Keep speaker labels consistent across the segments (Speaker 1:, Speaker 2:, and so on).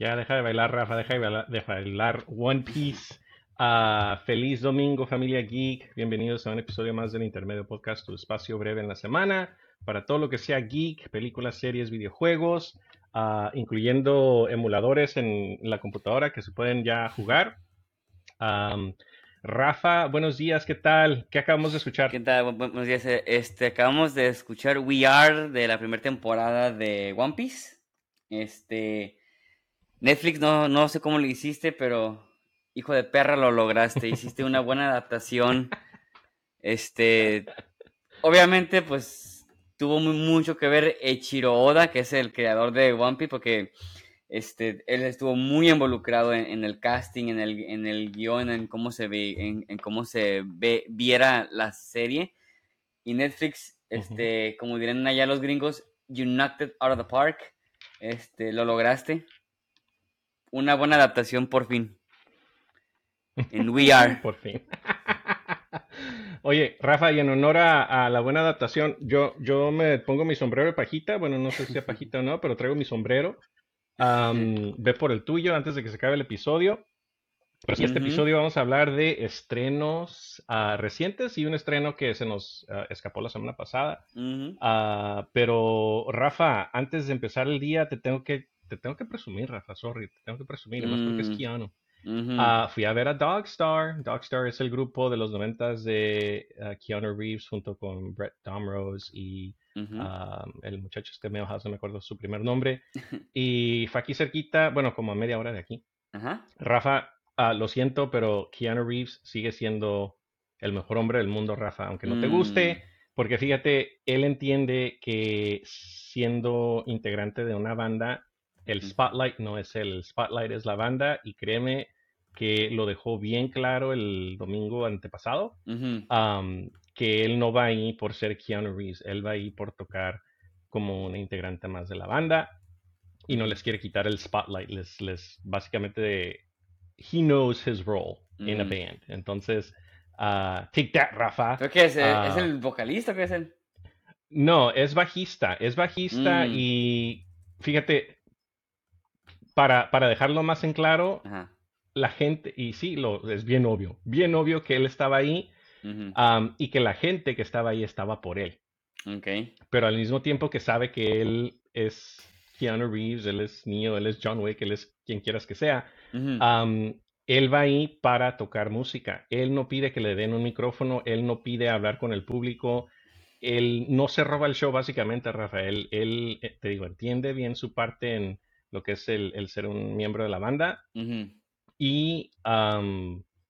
Speaker 1: Ya deja de bailar, Rafa, deja de bailar, One Piece. Ah, feliz domingo, familia geek. Bienvenidos a un episodio más del Intermedio Podcast, tu espacio breve en la semana para todo lo que sea geek, películas, series, videojuegos, uh, incluyendo emuladores en la computadora que se pueden ya jugar. Rafa, buenos días, ¿qué tal? ¿Qué acabamos de escuchar?
Speaker 2: ¿Qué tal? Buenos días. Este, acabamos de escuchar We Are de la primera temporada de One Piece. Este, Netflix, no, no sé cómo lo hiciste, pero hijo de perra lo lograste. Hiciste una buena adaptación. Este, obviamente, pues tuvo mucho que ver Echiro Oda, que es el creador de One Piece, porque este, él estuvo muy involucrado en, el casting, en el, en el guion, en cómo se ve, en, cómo se ve, viera la serie. Y Netflix, este, como dirían allá los gringos, you knocked it out of the park. Este, lo lograste. Una buena adaptación por fin. En We Are.
Speaker 1: por fin. Oye, Rafa, y en honor a, la buena adaptación, yo, yo me pongo mi sombrero de pajita. Bueno, no sé si es pajita o no, pero traigo mi sombrero ve por el tuyo antes de que se acabe el episodio. Pero en este episodio vamos a hablar de estrenos ah, recientes y un estreno que se nos ah, escapó la semana pasada. Ah, pero Rafa, antes de empezar el día te tengo que te tengo que presumir, Rafa, sorry, te tengo que presumir, además porque es mm. Keanu. fui a ver a Dogstar. Dogstar es el grupo de los noventas de Keanu Reeves junto con Brett Domrose y el muchacho este medio no me acuerdo su primer nombre. Y fue aquí cerquita, bueno, como a media hora de aquí. Rafa, ah, lo siento, pero Keanu Reeves sigue siendo el mejor hombre del mundo, Rafa, aunque no te guste, mm. porque fíjate, él entiende que siendo integrante de una banda, el spotlight no es él, el spotlight es la banda, y créeme que lo dejó bien claro el domingo antepasado que él no va ahí por ser Keanu Reeves, él va ahí por tocar como una integrante más de la banda y no les quiere quitar el spotlight, les, les básicamente, he knows his role in a band. Entonces, uh, take that, Rafa.
Speaker 2: ¿Pero qué es? ¿Es ah, el vocalista? ¿Qué es?
Speaker 1: No, es bajista, es bajista mm. y fíjate, para, para dejarlo más en claro, la gente, y sí, lo, es bien obvio, bien obvio que él estaba ahí y que la gente que estaba ahí estaba por él.
Speaker 2: Okay.
Speaker 1: Pero al mismo tiempo que sabe que él es Keanu Reeves, él es Neo, él es John Wick, él es quien quieras que sea, él va ahí para tocar música. Él no pide que le den un micrófono, él no pide hablar con el público, él no se roba el show básicamente, Rafael. Él, eh, te digo, entiende bien su parte en lo que es el, ser un miembro de la banda. Y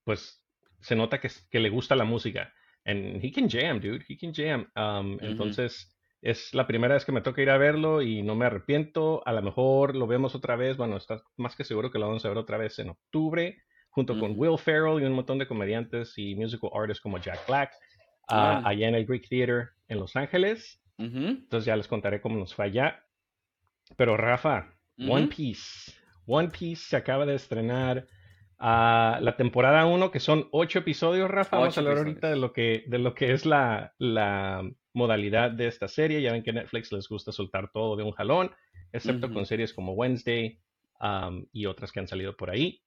Speaker 1: pues se nota que, que, le gusta la música. And he can jam, dude. He can jam. Um, entonces, es la primera vez que me toca ir a verlo y no me arrepiento. A lo mejor lo vemos otra vez. Bueno, está más que seguro que lo vamos a ver otra vez en octubre, junto con Will Ferrell y un montón de comediantes y musical artists como Jack Black, ah, allá en el Greek Theater en Los Ángeles. Entonces ya les contaré cómo nos fue allá. Pero Rafa, One Piece. One Piece se acaba de estrenar a la temporada 1, que son ocho episodios, Rafa. Vamos a hablar ahorita de lo que, de lo que es la, la, modalidad de esta serie. Ya ven que Netflix les gusta soltar todo de un jalón, excepto con series como Wednesday y otras que han salido por ahí.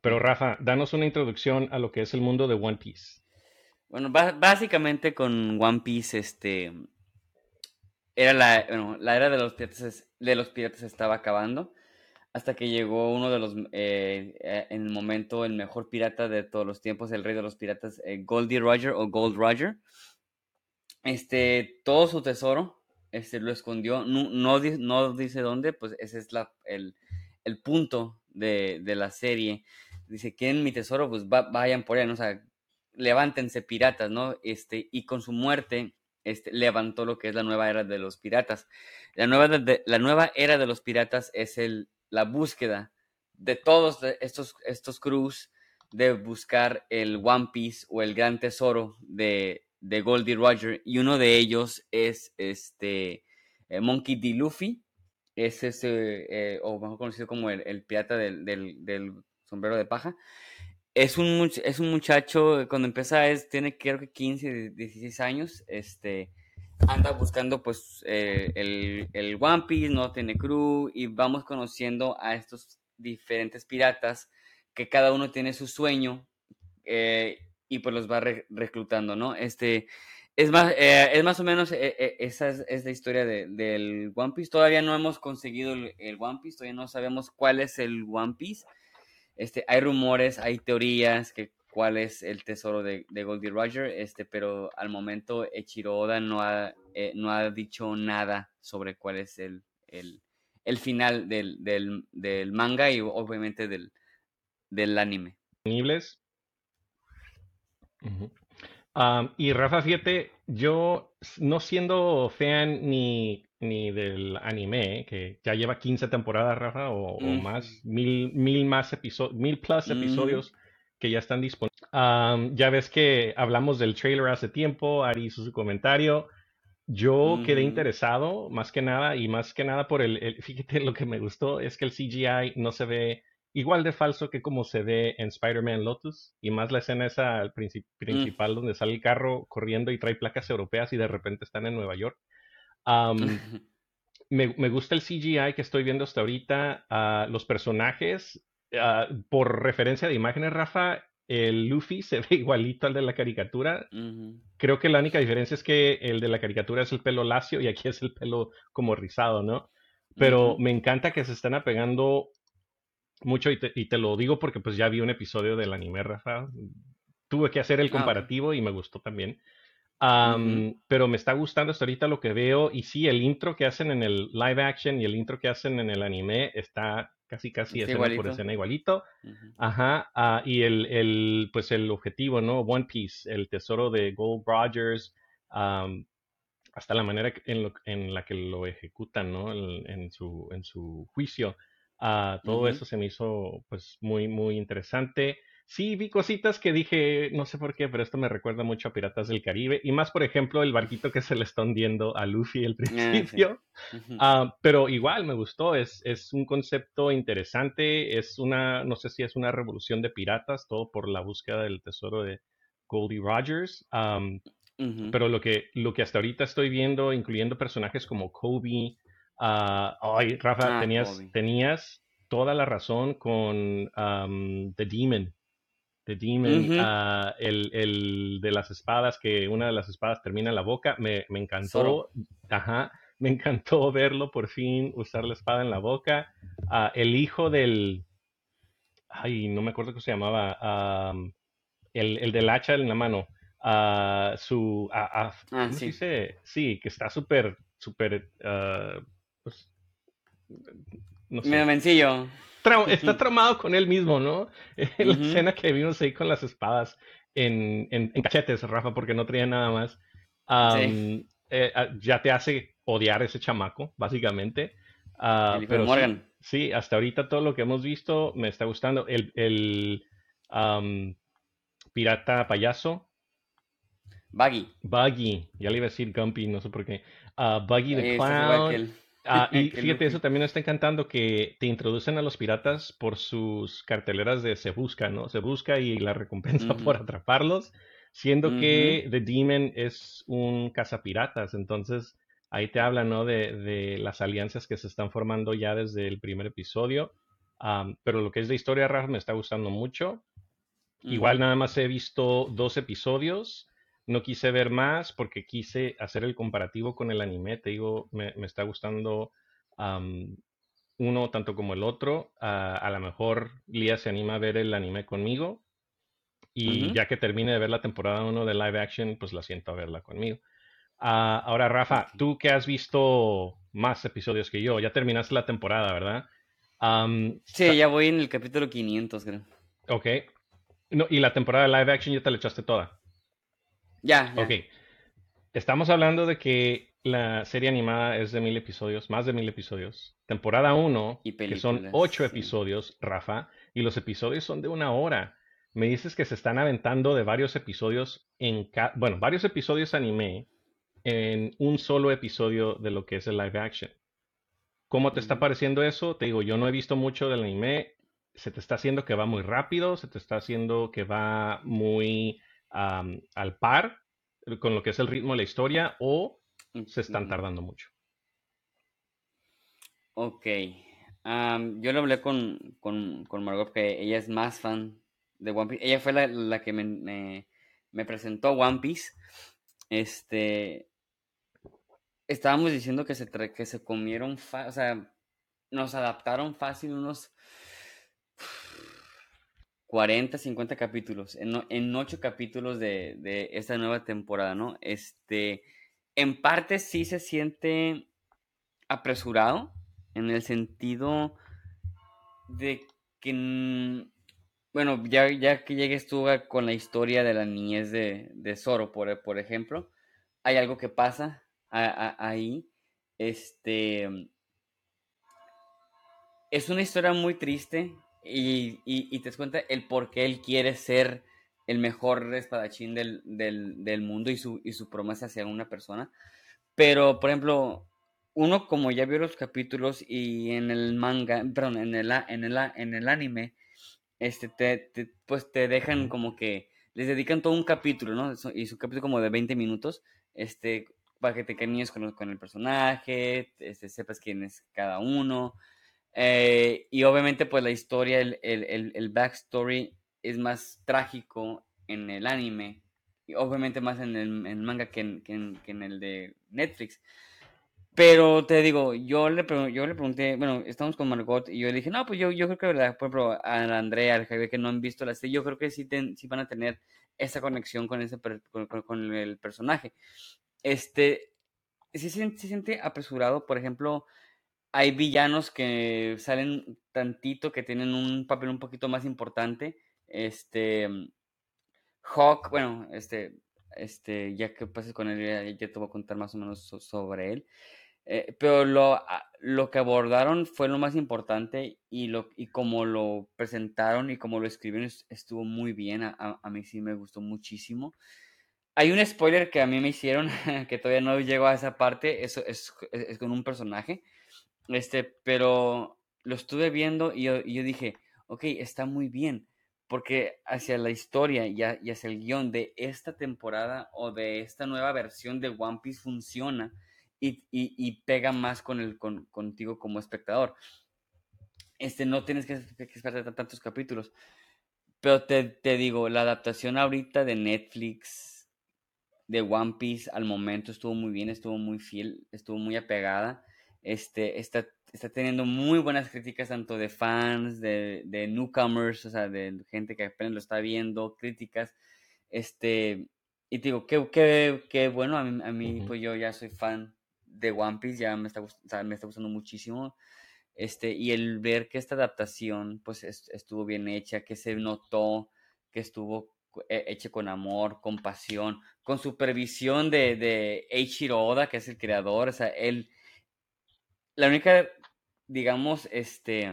Speaker 1: Pero Rafa, danos una introducción a lo que es el mundo de One Piece.
Speaker 2: Bueno, básicamente con One Piece, este, era la, bueno, la era de los piratas, de los piratas estaba acabando hasta que llegó uno de los, eh, eh, en el momento, el mejor pirata de todos los tiempos, el rey de los piratas, eh, Goldie Roger o Gold Roger. Este, todo su tesoro, este, lo escondió, no, no, dice dónde, pues ese es la, el, el punto de, de, la serie. Dice, ¿quieren mi tesoro? Pues vayan por él, ¿no? o sea, levántense piratas, ¿no? Este, y con su muerte, este, levantó lo que es la nueva era de los piratas. La nueva, la nueva era de los piratas es el la búsqueda de todos estos, estos crews de buscar el One Piece o el gran tesoro de, de Goldie Roger. Y uno de ellos es este eh, Monkey D. Luffy. Es ese, eh, o mejor conocido como el, pirata del, sombrero de paja. Es un, es un muchacho, cuando empieza, es, tiene creo que 15, 16 años. Este, anda buscando pues eh, el, el, One Piece, no tiene crew y vamos conociendo a estos diferentes piratas que cada uno tiene su sueño eh, y pues los va reclutando, ¿no? Este, es más, eh, es más o menos esa es, la historia del One Piece. Todavía no hemos conseguido el, One Piece, todavía no sabemos cuál es el One Piece. Este, hay rumores, hay teorías que cuál es el tesoro de, de Goldie Roger, este, pero al momento Echiro Oda no ha, eh, no ha dicho nada sobre cuál es el, el, el final del, del, del, manga y obviamente del, del anime.
Speaker 1: Disponibles. y Rafa, fíjate, yo no siendo fan ni, ni del anime, que ya lleva 15 temporadas, Rafa, o, más, mil, mil más episodios, mil plus episodios que ya están disponibles. ya ves que hablamos del trailer hace tiempo, Ari hizo su comentario. Yo quedé interesado, más que nada, y más que nada por el, fíjate, lo que me gustó es que el CGI no se ve igual de falso que como se ve en Spider-Man Lotus, y más la escena esa mm. principal donde sale el carro corriendo y trae placas europeas y de repente están en Nueva York. Me, me, gusta el CGI que estoy viendo hasta ahorita. Uh, los personajes Ah, por referencia de imágenes, Rafa, el Luffy se ve igualito al de la caricatura. Creo que la única diferencia es que el de la caricatura es el pelo lacio y aquí es el pelo como rizado, ¿no? Pero me encanta que se están apegando mucho y te, lo digo porque pues ya vi un episodio del anime, Rafa. Tuve que hacer el ah, comparativo y me gustó también. Pero me está gustando hasta ahorita lo que veo y sí, el intro que hacen en el live action y el intro que hacen en el anime está casi casi escena por escena igualito. Ajá, ah, y el, el, pues el objetivo, ¿no? One Piece, el tesoro de Gold Rogers, hasta la manera en, en, la que lo ejecutan, ¿no? En, su, en su juicio. Uh, todo eso se me hizo pues muy, muy interesante sí vi cositas que dije, no sé por qué, pero esto me recuerda mucho a Piratas del Caribe. Y más, por ejemplo, el barquito que se le está hundiendo a Luffy al ah, principio. Ah, pero igual me gustó, es, es un concepto interesante, es una, no sé si es una revolución de piratas, todo por la búsqueda del tesoro de Goldie Rogers. Pero lo que, lo que hasta ahorita estoy viendo, incluyendo personajes como Kobe, uh, ay, Rafa, ah, tenías, tenías toda la razón con The Demon. The Demon, ah, el, el, de las espadas, que una de las espadas termina en la boca, me, me encantó, ajá, me encantó verlo por fin usar la espada en la boca. Uh, el hijo del, ay, no me acuerdo cómo se llamaba, el, el, del hacha en la mano, uh, su, ah, ¿cómo sí. se dice? Sí, que está súper, súper, pues,
Speaker 2: no sé. Medio mencillo
Speaker 1: está traumado con él mismo, ¿no? La escena que vimos ahí con las espadas en, en, cachetes, Rafa, porque no traía nada más. Eh, ah, ya te hace odiar ese chamaco, básicamente. Uh, pero Morgan. Sí, hasta ahorita todo lo que hemos visto me está gustando. El, el pirata payaso.
Speaker 2: Buggy.
Speaker 1: Buggy, ya le iba a decir Gumpy, no sé por qué. Uh, Buggy the Clown. Ah, y fíjate, eso también está encantando que te introducen a los piratas por sus carteleras de se busca, ¿no? Se busca y la recompensa por atraparlos, siendo que The Demon es un cazapiratas, entonces ahí te habla, ¿no? De, de, las alianzas que se están formando ya desde el primer episodio. pero lo que es de historia, Raf, me está gustando mucho. Igual nada más he visto dos episodios. No quise ver más porque quise hacer el comparativo con el anime. Te digo, me, está gustando uno tanto como el otro. a lo mejor Lía se anima a ver el anime conmigo. Y ya que termine de ver la temporada 1 de live action, pues la siento a verla conmigo. Ah, ahora, Rafa, tú que has visto más episodios que yo, ya terminaste la temporada, ¿verdad?
Speaker 2: sí, ya voy en el capítulo 500, creo.
Speaker 1: Ok. No, y la temporada de live action ya te la echaste toda.
Speaker 2: Ya,
Speaker 1: Ok. Estamos hablando de que la serie animada es de mil episodios, más de mil episodios. Temporada 1, que son ocho episodios, Rafa, y los episodios son de una hora. Me dices que se están aventando de varios episodios en... Bueno, varios episodios anime en un solo episodio de lo que es el live action. ¿Cómo te está pareciendo eso? Te digo, yo no he visto mucho del anime. Se te está haciendo que va muy rápido, se te está haciendo que va muy al par con lo que es el ritmo de la historia o se están tardando mucho.
Speaker 2: Ok. yo le hablé con, con, Margot que ella es más fan de One Piece. Ella fue la, que me, me, presentó One Piece. Este. Estábamos diciendo que se, que se comieron, o sea, nos adaptaron fácil unos 40, 50 capítulos, en, en 8 capítulos de, de, esta nueva temporada, ¿no? Este, en parte sí se siente apresurado, en el sentido de que, bueno, ya, ya que llegues tú con la historia de la niñez de, de Zoro, por, por ejemplo, hay algo que pasa ahí, este, es una historia muy triste y, te das cuenta el por qué él quiere ser el mejor espadachín del, mundo y su, y su promesa hacia una persona. Pero, por ejemplo, uno como ya vio los capítulos y en el manga, perdón, en el, en el, en el anime, este, te, pues te dejan como que les dedican todo un capítulo, ¿no? Y su capítulo como de 20 minutos, este, para que te cariñes con, con el personaje, este, sepas quién es cada uno, eh, y obviamente, pues la historia, el, el, el, backstory es más trágico en el anime. Y obviamente más en el, manga que en, que, en, el de Netflix. Pero te digo, yo le, yo le pregunté, bueno, estamos con Margot y yo le dije, no, pues yo, yo creo que, por ejemplo, a Andrea, al Javier que no han visto la serie, yo creo que sí, sí van a tener esa conexión con, ese, con, con, el personaje. Este, sí se siente apresurado, por ejemplo, hay villanos que salen tantito, que tienen un papel un poquito más importante. Este. Hawk, bueno, este. Este, ya que pases con él, ya, te voy a contar más o menos sobre él. Eh, pero lo, lo, que abordaron fue lo más importante y, lo, y como lo presentaron y como lo escribieron estuvo muy bien. A, a, mí sí me gustó muchísimo. Hay un spoiler que a mí me hicieron, que todavía no llego a esa parte, eso es, es con un personaje. Este, pero lo estuve viendo y yo, dije, ok, está muy bien, porque hacia la historia y, hacia el guion de esta temporada o de esta nueva versión de One Piece funciona y, pega más con el, con, contigo como espectador. Este, no tienes que, esperar tantos capítulos. Pero te, te, digo, la adaptación ahorita de Netflix de One Piece al momento estuvo muy bien, estuvo muy fiel, estuvo muy apegada este, está, está teniendo muy buenas críticas tanto de fans, de, de newcomers, o sea, de gente que apenas lo está viendo, críticas. Este, y te digo, qué, qué, qué bueno, a mí, a mí pues yo ya soy fan de One Piece, ya me está, me está gustando muchísimo. Este, y el ver que esta adaptación pues estuvo bien hecha, que se notó que estuvo hecha con amor, con pasión, con supervisión de, de Eiichiro Oda, que es el creador, o sea, él, la única, digamos, este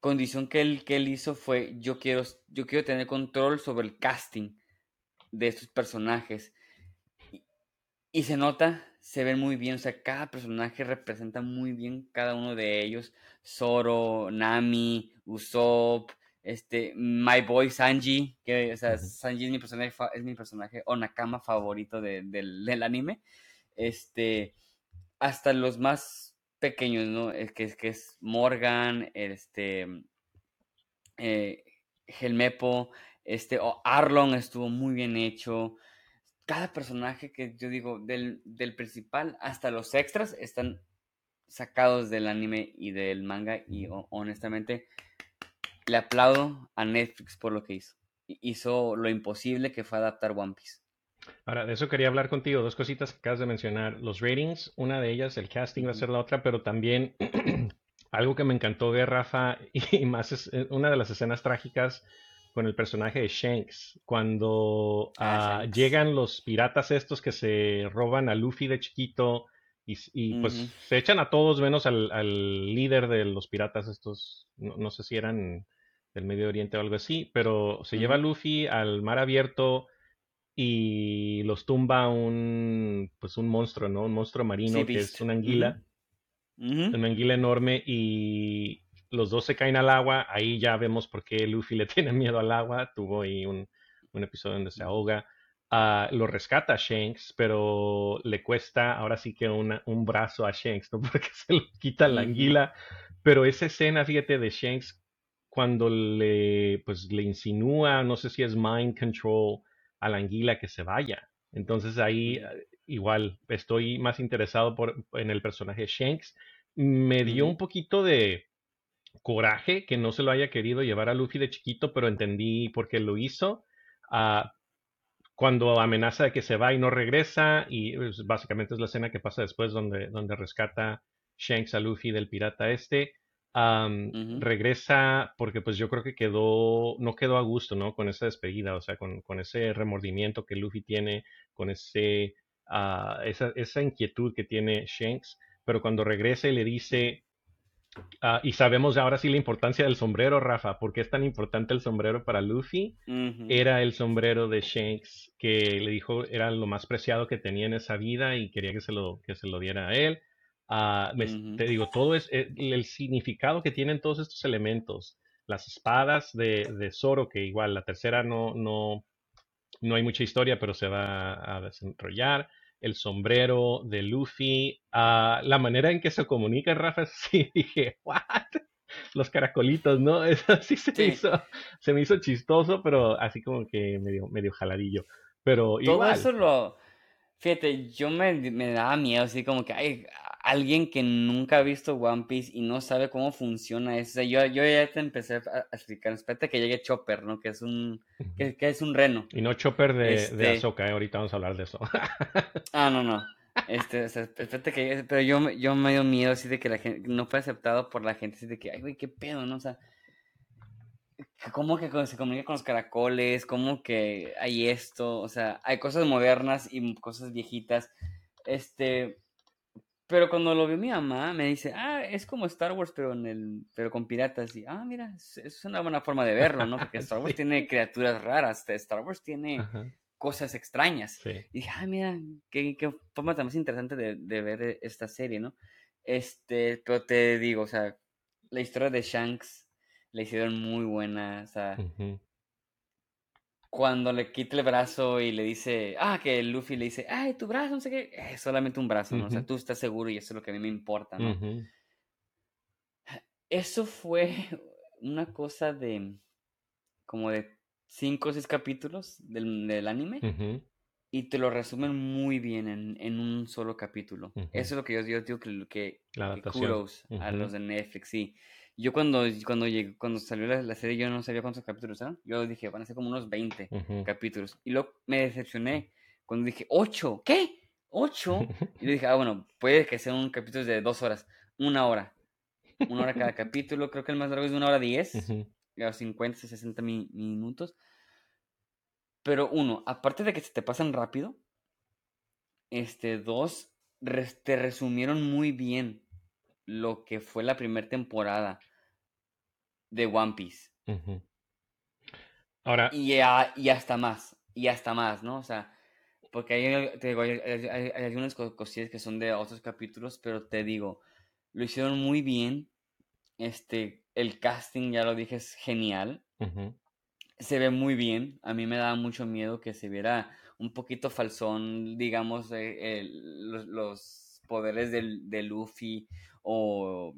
Speaker 2: condición que él, que él hizo fue yo quiero, yo quiero tener control sobre el casting de estos personajes. Y, se nota, se ven muy bien, o sea, cada personaje representa muy bien cada uno de ellos. Zoro, Nami, Usopp, este, My Boy Sanji, que, o sea, Sanji es mi personaje, es mi personaje o Nakama favorito del, del anime. Este, hasta los más pequeños, ¿no? Es que, es que es Morgan, este, eh, Helmepo, este, o Arlon estuvo muy bien hecho. Cada personaje que yo digo, del, del, principal hasta los extras, están sacados del anime y del manga. Y honestamente, le aplaudo a Netflix por lo que hizo. Hizo lo imposible que fue adaptar One Piece.
Speaker 1: Ahora, de eso quería hablar contigo. Dos cositas que acabas de mencionar. Los ratings, una de ellas, el casting va a ser la otra, pero también algo que me encantó ver, Rafa, y más es eh, una de las escenas trágicas con el personaje de Shanks, cuando ah, ah, llegan los piratas estos que se roban a Luffy de chiquito y, pues se echan a todos menos al, líder de los piratas estos, no, sé si eran del Medio Oriente o algo así, pero se lleva a Luffy al mar abierto y los tumba un pues un monstruo, ¿no? Un monstruo marino que es una anguila. Una anguila enorme y los dos se caen al agua. Ahí ya vemos por qué Luffy le tiene miedo al agua. Tuvo ahí un, episodio donde se ahoga. ah, lo rescata a Shanks, pero le cuesta ahora sí que una, un brazo a Shanks, ¿no? Porque se lo quita la anguila. Pero esa escena, fíjate, de Shanks cuando le, pues, le insinúa, no sé si es mind control a la anguila que se vaya. Entonces ahí igual estoy más interesado por, en el personaje Shanks. Me dio un poquito de coraje que no se lo haya querido llevar a Luffy de chiquito, pero entendí por qué lo hizo. Ah, cuando amenaza de que se va y no regresa, y pues, básicamente es la escena que pasa después donde, donde rescata Shanks a Luffy del pirata este. Regresa porque pues yo creo que quedó, no quedó a gusto, ¿no? Con esa despedida, o sea, con, con ese remordimiento que Luffy tiene, con ese, uh, esa, esa, inquietud que tiene Shanks, pero cuando regresa y le dice, uh, y sabemos ahora sí la importancia del sombrero, Rafa, ¿por qué es tan importante el sombrero para Luffy? Era el sombrero de Shanks que le dijo era lo más preciado que tenía en esa vida y quería que se lo, que se lo diera a él. Ah, te digo, todo es eh, el, significado que tienen todos estos elementos. Las espadas de, de Zoro, que igual la tercera no, no, no hay mucha historia, pero se va a desarrollar. El sombrero de Luffy, uh, la manera en que se comunica, Rafa, sí dije, ¿what? Los caracolitos, ¿no? Eso sí se, Me hizo, se me hizo chistoso, pero así como que medio, medio jaladillo. Pero
Speaker 2: Todo eso lo. Fíjate, yo me, me daba miedo, así como que, ay, alguien que nunca ha visto One Piece y no sabe cómo funciona eso. yo, yo ya te empecé a explicar, espérate que llegue Chopper, ¿no? Que es un, que, es un reno.
Speaker 1: Y no Chopper de, de este Ahsoka, ¿eh? ahorita vamos a hablar de eso.
Speaker 2: ah, no, no. Este, espérate que llegue, pero yo, yo me dio miedo así de que la gente, no fue aceptado por la gente, así de que, ay, güey, qué pedo, ¿no? O sea, ¿cómo que se comunica con los caracoles? ¿Cómo que hay esto? O sea, hay cosas modernas y cosas viejitas. Este, pero cuando lo vio mi mamá, me dice, ah, es como Star Wars, pero en el, pero con piratas. Y, ah, mira, es, una buena forma de verlo, ¿no? Porque Star Wars tiene criaturas raras, Star Wars tiene cosas extrañas. Y dije, ah, mira, qué, qué forma tan más interesante de, de, ver esta serie, ¿no? Este, pero te digo, o sea, la historia de Shanks la hicieron muy buena, o sea, cuando le quita el brazo y le dice, ah, que Luffy le dice, ay, tu brazo, no sé qué, es solamente un brazo, ¿no? O sea, tú estás seguro y eso es lo que a mí me importa, ¿no? Eso fue una cosa de como de cinco o seis capítulos del, del anime y te lo resumen muy bien en, en un solo capítulo. Eso es lo que yo, yo digo que, que, que kudos a los de Netflix, sí. Yo cuando, cuando, cuando salió la, serie yo no sabía cuántos capítulos eran. Yo dije, van a ser como unos 20 capítulos. Y luego me decepcioné cuando dije, ¿8? ¿Qué? ¿8? Y yo dije, ah, bueno, puede que sea un capítulo de dos horas, una hora. Una hora cada capítulo. Creo que el más largo es de una hora diez. 50, 60 minutos. Pero uno, aparte de que se te pasan rápido, este, dos, te resumieron muy bien lo que fue la primera temporada de One Piece.
Speaker 1: Ahora.
Speaker 2: Y, y hasta más. Y hasta más, ¿no? O sea, porque hay, te digo, hay, algunas cosillas que son de otros capítulos, pero te digo, lo hicieron muy bien. Este, el casting, ya lo dije, es genial. Se ve muy bien. A mí me daba mucho miedo que se viera un poquito falsón, digamos, eh, los, poderes de Luffy o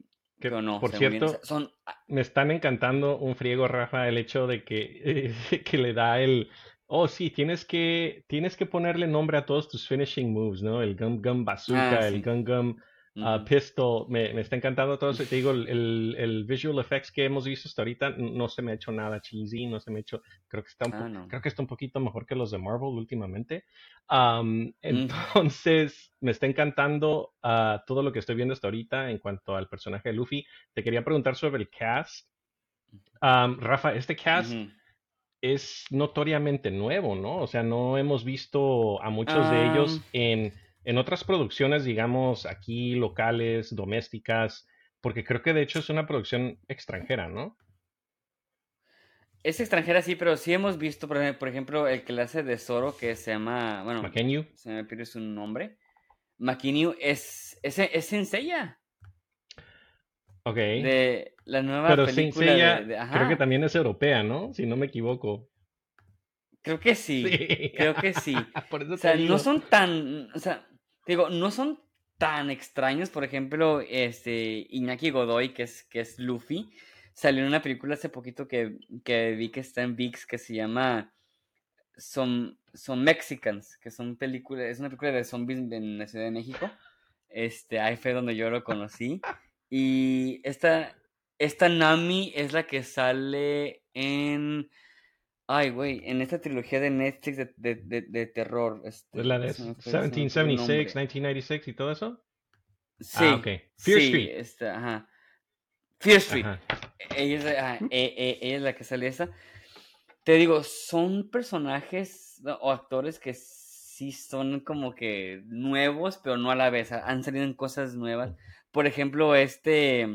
Speaker 2: no,
Speaker 1: por cierto, son... me están encantando un friego, Rafa, el hecho de que, que le da el... Oh, sí, tienes que, tienes que ponerle nombre a todos tus finishing moves, ¿no? El Gum Gum Bazooka, ah, el Gum Gum uh, Pistol. Me, me, está encantando todo eso. Te digo, el, el, visual effects que hemos visto hasta ahorita no se me ha hecho nada cheesy, no se me ha hecho... Creo que está un, ah, creo que está un poquito mejor que los de Marvel últimamente. entonces, me está encantando uh, todo lo que estoy viendo hasta ahorita en cuanto al personaje de Luffy. Te quería preguntar sobre el cast. Rafa, este cast es notoriamente nuevo, ¿no? O sea, no hemos visto a muchos de ellos en, en, otras producciones, digamos, aquí locales, domésticas, porque creo que de hecho es una producción extranjera, ¿no?
Speaker 2: Es extranjera, sí, pero sí hemos visto, por ejemplo, el que le hace de Zoro, que se llama, bueno, se me pierde su nombre. McKinney es, es, es Senseiya.
Speaker 1: Ok.
Speaker 2: De la nueva Pero película
Speaker 1: creo que también es europea, ¿no? Si no me equivoco.
Speaker 2: Creo que sí, creo que sí. o sea, no son tan, o sea, digo, no son tan extraños, por ejemplo, este Iñaki Godoy, que es, que es Luffy, salió en una película hace poquito que, que vi que está en VIX que se llama Son, son Mexicans, que son películas, es una película de zombies en la Ciudad de México. Este, ahí fue donde yo lo conocí. Y esta, esta Nami es la que sale en Ay, güey, en esta trilogía de Netflix de, de, de, terror. Este,
Speaker 1: ¿Es la de 1776, 1996 y todo eso?
Speaker 2: Sí. Ah, ok. Fear Street. Esta, ajá. Fear Street. Ella, es, e, e, ella, es la que sale esa. Te digo, son personajes o actores que sí son como que nuevos, pero no a la vez. Han salido en cosas nuevas. Por ejemplo, este,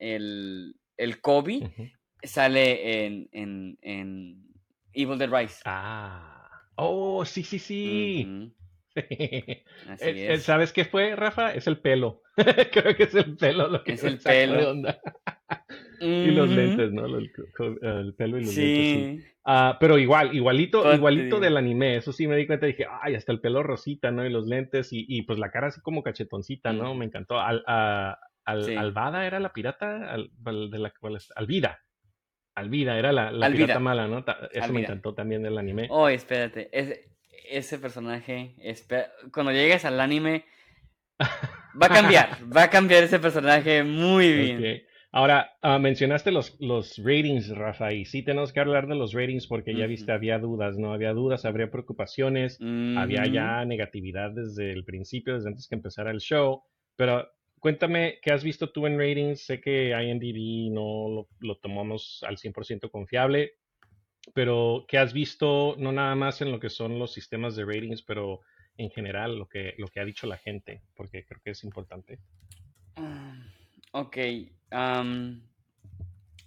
Speaker 2: el, el Kobe, sale en, en, en Evil Dead Rise.
Speaker 1: Ah. Oh, sí, sí, sí. Así es. ¿Sabes qué fue, Rafa? Es el pelo. Creo que es el pelo lo que
Speaker 2: es el pelo.
Speaker 1: y los lentes, ¿no? El, pelo y los lentes. Sí. Ah, pero igual, igualito, igualito del anime. Eso sí me di cuenta dije, ay, hasta el pelo rosita, ¿no? Y los lentes y, y pues la cara así como cachetoncita, ¿no? Me encantó. Al, a, al, Alvada era la pirata, al, de la, Alvida. Alvida, era la, la pirata mala, ¿no? Eso me encantó también del anime.
Speaker 2: Oh, espérate, ese, ese personaje, cuando llegues al anime, va a cambiar, va a cambiar ese personaje muy bien.
Speaker 1: Ahora, ah, mencionaste los, los ratings, Rafa, y sí tenemos que hablar de los ratings porque ya viste, había dudas, ¿no? Había dudas, habría preocupaciones, había ya negatividad desde el principio, desde antes que empezara el show, pero Cuéntame, ¿qué has visto tú en ratings? Sé que IMDb no lo, tomamos al 100% confiable, pero ¿qué has visto no nada más en lo que son los sistemas de ratings, pero en general lo que, lo que ha dicho la gente? Porque creo que es importante.
Speaker 2: Ah, ok.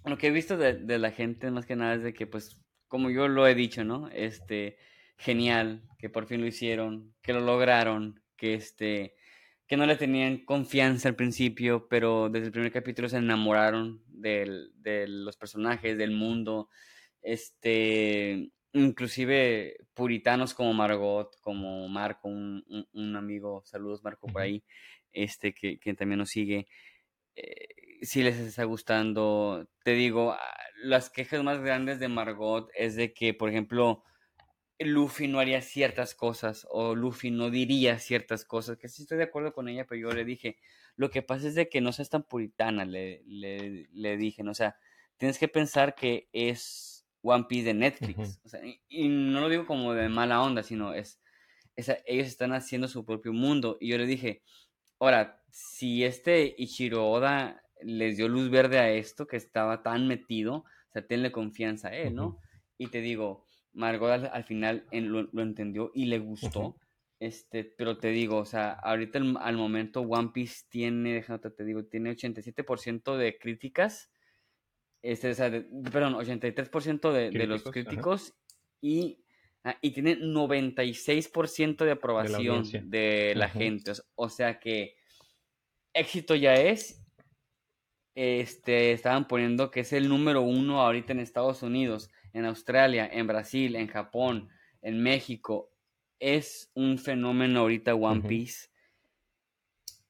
Speaker 2: lo que he visto de, de, la gente más que nada es de que, pues, como yo lo he dicho, ¿no? Este, genial, que por fin lo hicieron, que lo lograron, que este que no le tenían confianza al principio, pero desde el primer capítulo se enamoraron de los personajes, del mundo, este, inclusive puritanos como Margot, como Marco, un, amigo, saludos Marco por ahí, este, que, también nos sigue, eh, si les está gustando, te digo, ah, las quejas más grandes de Margot es de que, por ejemplo, Luffy no haría ciertas cosas o Luffy no diría ciertas cosas, que sí estoy de acuerdo con ella, pero yo le dije, lo que pasa es de que no seas tan puritana, le, le, dije, ¿no? o sea, tienes que pensar que es One Piece de Netflix, o sea, y, no lo digo como de mala onda, sino es, ellos están haciendo su propio mundo, y yo le dije, ahora, si este Ichiro Oda les dio luz verde a esto, que estaba tan metido, o sea, tenle confianza a él, ¿no? Y te digo, Margot al, final lo, entendió y le gustó. Este, pero te digo, o sea, ahorita al momento One Piece tiene, déjame te digo, tiene 87% de críticas, este, o sea, perdón, 83% de, de, los críticos y, ah, y tiene 96% de aprobación de la, gente. O sea que éxito ya es. Este, estaban poniendo que es el número uno ahorita en Estados Unidos en Australia, en Brasil, en Japón, en México. Es un fenómeno ahorita One Piece.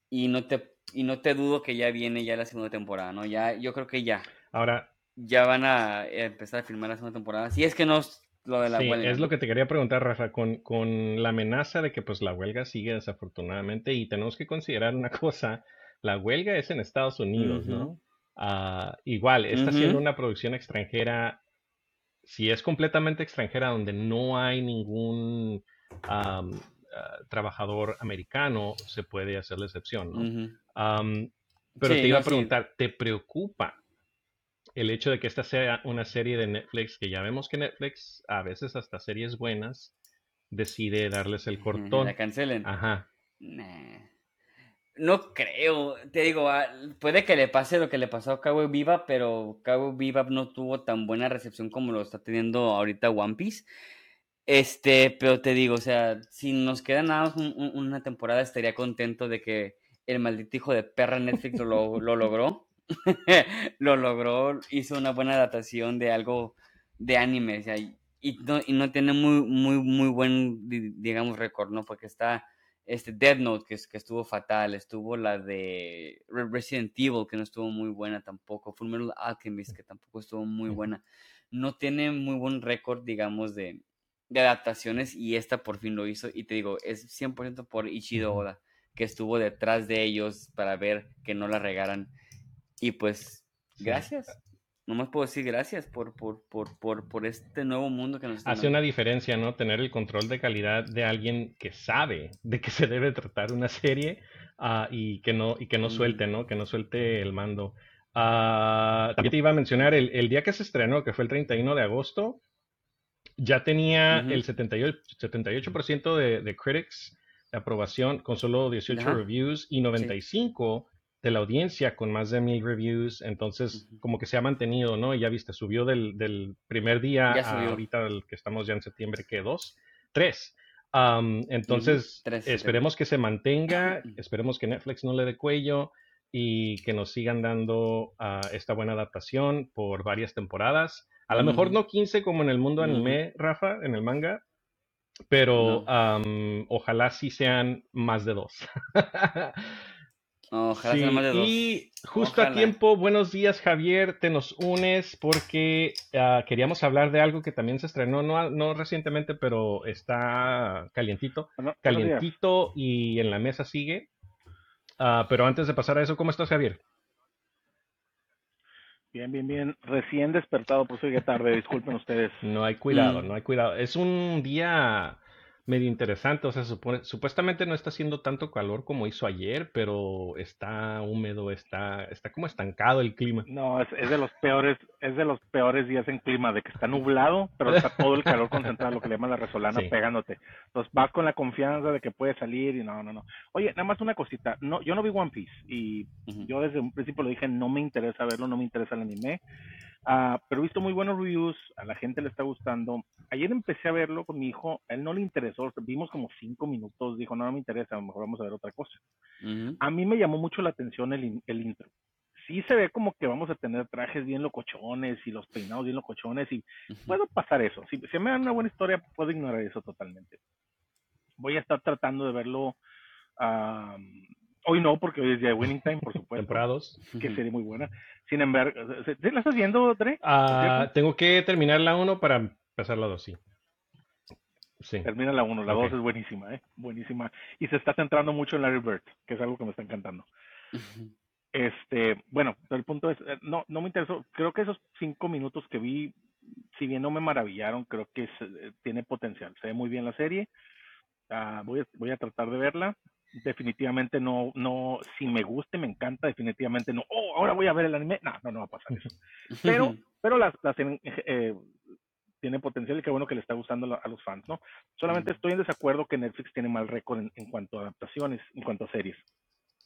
Speaker 2: Y no te y no te dudo que ya viene ya la segunda temporada, ¿no? Ya yo creo que ya.
Speaker 1: Ahora
Speaker 2: ya van a empezar a filmar la segunda temporada. Si es que no es lo de la sí,
Speaker 1: Es lo que te quería preguntar, Rafa, con, con la amenaza de que pues la huelga sigue desafortunadamente y tenemos que considerar una cosa, la huelga es en Estados Unidos, ¿no? Ah, igual, está siendo una producción extranjera si es completamente extranjera, donde no hay ningún ah, trabajador americano, se puede hacer la excepción, ¿no? pero te iba a preguntar, ¿te preocupa el hecho de que esta sea una serie de Netflix, que ya vemos que Netflix, a veces hasta series buenas, decide darles el cortón?
Speaker 2: La cancelen.
Speaker 1: Ajá.
Speaker 2: No creo, te digo, ah, puede que le pase lo que le pasó a Cowboy Viva, pero Cowboy Viva no tuvo tan buena recepción como lo está teniendo ahorita One Piece. Este, pero te digo, o sea, si nos queda nada más una temporada, estaría contento de que el maldito hijo de perra Netflix lo, lo logró. lo logró, hizo una buena adaptación de algo de anime. Y no, y no tiene muy, muy, muy buen, digamos, récord, ¿no? Porque está este Dead Note, que, que estuvo fatal, estuvo la de Resident Evil, que no estuvo muy buena tampoco, Fullmetal Alchemist, que tampoco estuvo muy buena. No tiene muy buen récord, digamos, de, de adaptaciones y esta por fin lo hizo. Y te digo, es 100% por Ichido Oda, que estuvo detrás de ellos para ver que no la regaran. Y pues, gracias nomás puedo decir gracias por, por, por, por, por este nuevo mundo que nos
Speaker 1: está Hace una diferencia, ¿no? Tener el control de calidad de alguien que sabe de qué se debe tratar una serie uh, y que no, y que no suelte, ¿no? Que no suelte el mando. Uh, también te iba a mencionar, el, el, día que se estrenó, que fue el 31 de agosto, ya tenía el 78%, 78 de, de critics de aprobación con solo 18 reviews y 95 de la audiencia con más de mil reviews, entonces como que se ha mantenido, ¿no? ya viste, subió del, del primer día a ahorita el que estamos ya en septiembre, ¿qué? ¿Dos? Tres. entonces, esperemos que se mantenga, esperemos que Netflix no le dé cuello y que nos sigan dando uh, esta buena adaptación por varias temporadas. A lo mejor no 15 como en el mundo anime, Rafa, en el manga, pero ojalá sí sean más de dos.
Speaker 2: Ojalá más de dos.
Speaker 1: Y justo a tiempo, buenos días Javier, te nos unes porque ah, queríamos hablar de algo que también se estrenó, no, no recientemente, pero está calientito, calientito y en la mesa sigue. Ah, pero antes de pasar a eso, ¿cómo estás Javier?
Speaker 3: Bien, bien, bien. Recién despertado, por eso llegué tarde, disculpen ustedes.
Speaker 1: No hay cuidado, mm. no hay cuidado. Es un día medio interesante. O sea, supone, supuestamente no está haciendo tanto calor como hizo ayer, pero está húmedo, está, está como estancado el clima.
Speaker 3: No, es, es de los peores, es de los peores días en clima, de que está nublado, pero está todo el calor concentrado, lo que le llaman la resolana, pegándote. Entonces vas con la confianza de que puedes salir y no, no, no. Oye, nada más una cosita. No, yo no vi One Piece y yo desde un principio lo dije, no me interesa verlo, no me interesa el anime. Uh, pero he visto muy buenos reviews, a la gente le está gustando. Ayer empecé a verlo con mi hijo, a él no le interesó, vimos como cinco minutos, dijo, no, no me interesa, a lo mejor vamos a ver otra cosa. A mí me llamó mucho la atención el, el intro. Sí se ve como que vamos a tener trajes bien locochones y los peinados bien locochones y puedo pasar eso. Si, si me dan una buena historia, puedo ignorar eso totalmente. Voy a estar tratando de verlo Hoy no, porque hoy es día de Winning Time, por supuesto.
Speaker 1: Temporadas.
Speaker 3: Que sería muy buena. Sin embargo, ¿sí la estás viendo, Dre?
Speaker 1: Ah, tengo que terminar la 1 para empezar la 2, sí.
Speaker 3: sí. Termina la 1, la 2 es buenísima, ¿eh? Buenísima. Y se está centrando mucho en Larry Bird, que es algo que me está encantando. Este, bueno, el punto es, eh, no, no me interesó. Creo que esos cinco minutos que vi, si bien no me maravillaron, creo que eh, tiene potencial. Se ve muy bien la serie. Uh, voy, a, voy a tratar de verla definitivamente no, no, si me guste, me encanta, definitivamente no, oh, ahora voy a ver el anime, no, no, no va a pasar eso. Pero, pero las, las eh, tiene potencial y qué bueno que le está gustando a los fans, ¿no? Solamente estoy en desacuerdo que Netflix tiene mal récord en, en, cuanto a adaptaciones, en cuanto a series.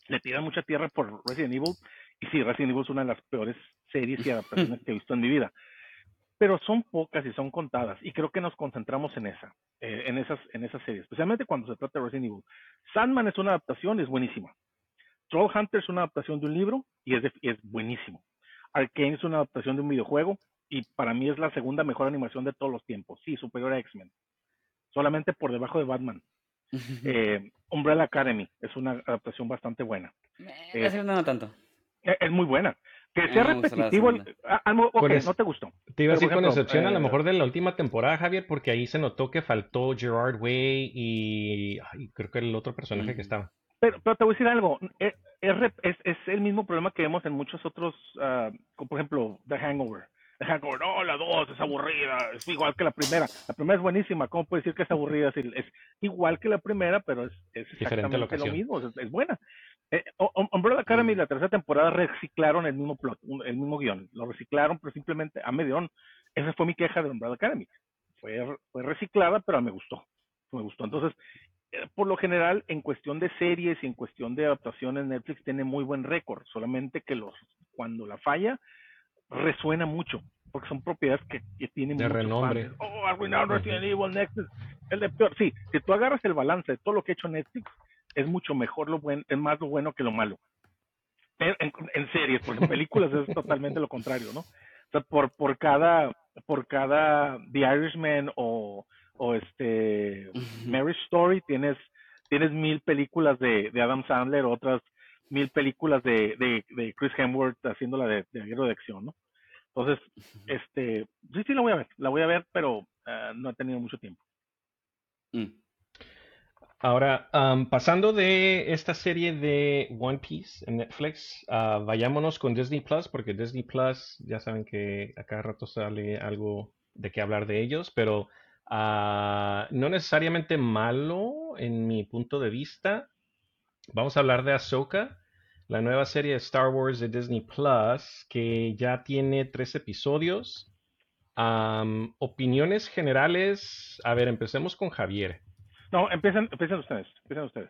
Speaker 3: Le tiran mucha tierra por Resident Evil, y sí, Resident Evil es una de las peores series y adaptaciones que he visto en mi vida pero son pocas y son contadas y creo que nos concentramos en esa, eh, en esas, en esas series, especialmente cuando se trata de Resident Evil. Sandman es una adaptación, es buenísima. Troll Hunter es una adaptación de un libro y es, es buenísimo. Arkane es una adaptación de un videojuego y para mí es la segunda mejor animación de todos los tiempos. Sí, superior a X-Men. Solamente por debajo de Batman. eh, Umbrella Academy es una adaptación bastante buena.
Speaker 2: Eh, no tanto.
Speaker 3: Es muy buena. Que sea repetitivo. Ah, ah, no te gustó.
Speaker 1: Te iba a decir con excepción a lo eh, mejor de la última temporada, Javier, porque ahí se notó que faltó Gerard Way y, creo que el otro personaje que estaba.
Speaker 3: Pero, pero, te voy a decir algo, eh, es, es, el mismo problema que vemos en muchos otros, uh, como por ejemplo The Hangover. The Hangover, no, la dos es aburrida, es igual que la primera. La primera es buenísima, ¿cómo puedes decir que es aburrida? Es, igual que la primera, pero es, es exactamente lo mismo, es, buena. Eh, Umbrella Academy, mm. la tercera temporada, reciclaron el mismo plot, el mismo guion. Lo reciclaron, pero simplemente a medión. Esa fue mi queja de Umbrella Academy. Fue, fue reciclada, pero me gustó. Me gustó. Entonces, eh, por lo general, en cuestión de series y en cuestión de adaptaciones, Netflix tiene muy buen récord. Solamente que los cuando la falla, resuena mucho. Porque son propiedades que, que tienen
Speaker 1: de renombre.
Speaker 3: Oh, arruinaron Resident Evil, Netflix. El de peor. Sí, si tú agarras el balance de todo lo que ha hecho Netflix, es mucho mejor lo bueno, es más lo bueno que lo malo. En, en series, porque en películas es totalmente lo contrario, ¿no? O sea, por, por cada por cada The Irishman o, o este Marriage Story tienes tienes mil películas de, de Adam Sandler, otras mil películas de, de, de Chris Hemsworth haciendo la de, de de acción, ¿no? Entonces, este, sí, sí la voy a ver, la voy a ver, pero uh, no he tenido mucho tiempo.
Speaker 1: Mm. Ahora, um, pasando de esta serie de One Piece en Netflix, uh, vayámonos con Disney Plus, porque Disney Plus, ya saben que a cada rato sale algo de qué hablar de ellos, pero uh, no necesariamente malo en mi punto de vista. Vamos a hablar de Ahsoka, la nueva serie de Star Wars de Disney Plus, que ya tiene tres episodios. Um, opiniones generales. A ver, empecemos con Javier.
Speaker 3: No, empiecen, empiecen ustedes, empiecen ustedes.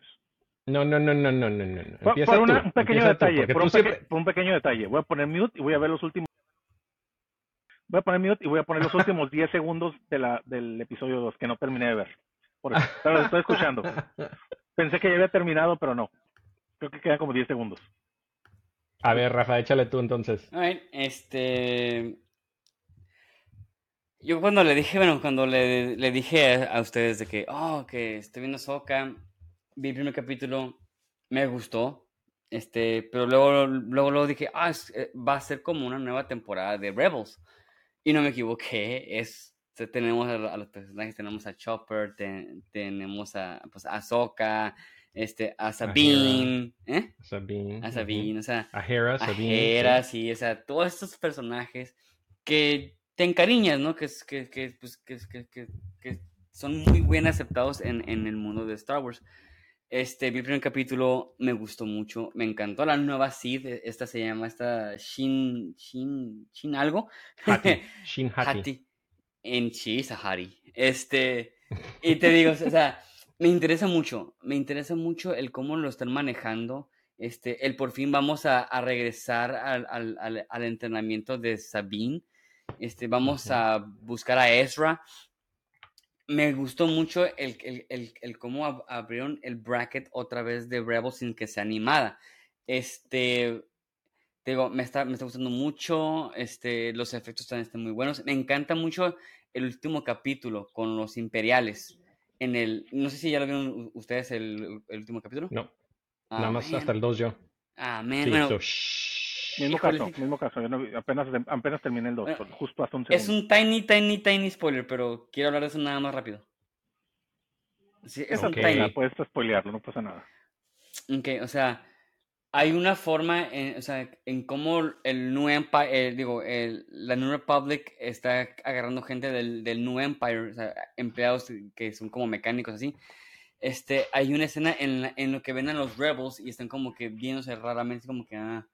Speaker 1: No, no, no, no, no, no, no.
Speaker 3: Empieza por, un pequeño detalle, por, un por un pequeño detalle. Voy a poner mute y voy a ver los últimos voy a poner mute y voy a poner los últimos 10 segundos de la, del episodio 2 que no terminé de ver. Por eso, pero lo estoy escuchando. Pensé que ya había terminado, pero no. Creo que quedan como 10 segundos.
Speaker 1: A ver, Rafa, échale tú entonces.
Speaker 2: A ver, este. Yo cuando le dije, bueno, cuando le, le dije a, ustedes de que, oh, que estoy viendo Soca, vi el primer capítulo, me gustó, este, pero luego, luego, luego dije, ah, eh, va a ser como una nueva temporada de Rebels. Y no me equivoqué, es, tenemos a, los personajes, tenemos a Chopper, tenemos a, pues, a Soka, este, a Sabine, ¿eh?
Speaker 1: Sabine.
Speaker 2: A Sabine, o sea.
Speaker 1: A Hera, Sabine.
Speaker 2: A Hera, sí. o sea, todos estos personajes que te encariñas, ¿no? Que, que, que, pues, que, que, son muy bien aceptados en, en, el mundo de Star Wars. Este, el primer capítulo, me gustó mucho, me encantó la nueva Sid, esta se llama, esta Shin, Shin, Shin algo.
Speaker 1: Shin Hati. Hati.
Speaker 2: En Sahari. Este, y te digo, o sea, me interesa mucho, me interesa mucho el cómo lo están manejando. Este, el por fin vamos a, a regresar al, al, al, entrenamiento de Sabine este, vamos a buscar a Ezra. Me gustó mucho el, el, el, el cómo abrieron el bracket otra vez de Rebels sin que sea animada. Este, digo, me está, me está gustando mucho, este, los efectos están muy buenos. Me encanta mucho el último capítulo con los imperiales. En el, no sé si ya lo vieron ustedes el, último capítulo.
Speaker 1: No, ah, nada más hasta el 2 yo.
Speaker 2: Ah, man,
Speaker 3: Mismo caso, mismo caso. apenas, apenas terminé el 2, justo hace un
Speaker 2: segundo. Es un tiny, tiny, tiny spoiler, pero quiero hablar de eso nada más rápido.
Speaker 3: Sí, es un tiny. Puedes spoilearlo, no pasa nada.
Speaker 2: Ok, o sea, hay una forma, en, o sea, en cómo el New Empire, eh, digo, el, la New Republic está agarrando gente del, del New Empire, o sea, empleados que son como mecánicos así. Este, hay una escena en, en lo que ven a los Rebels y están como que viéndose raramente, como que, ah,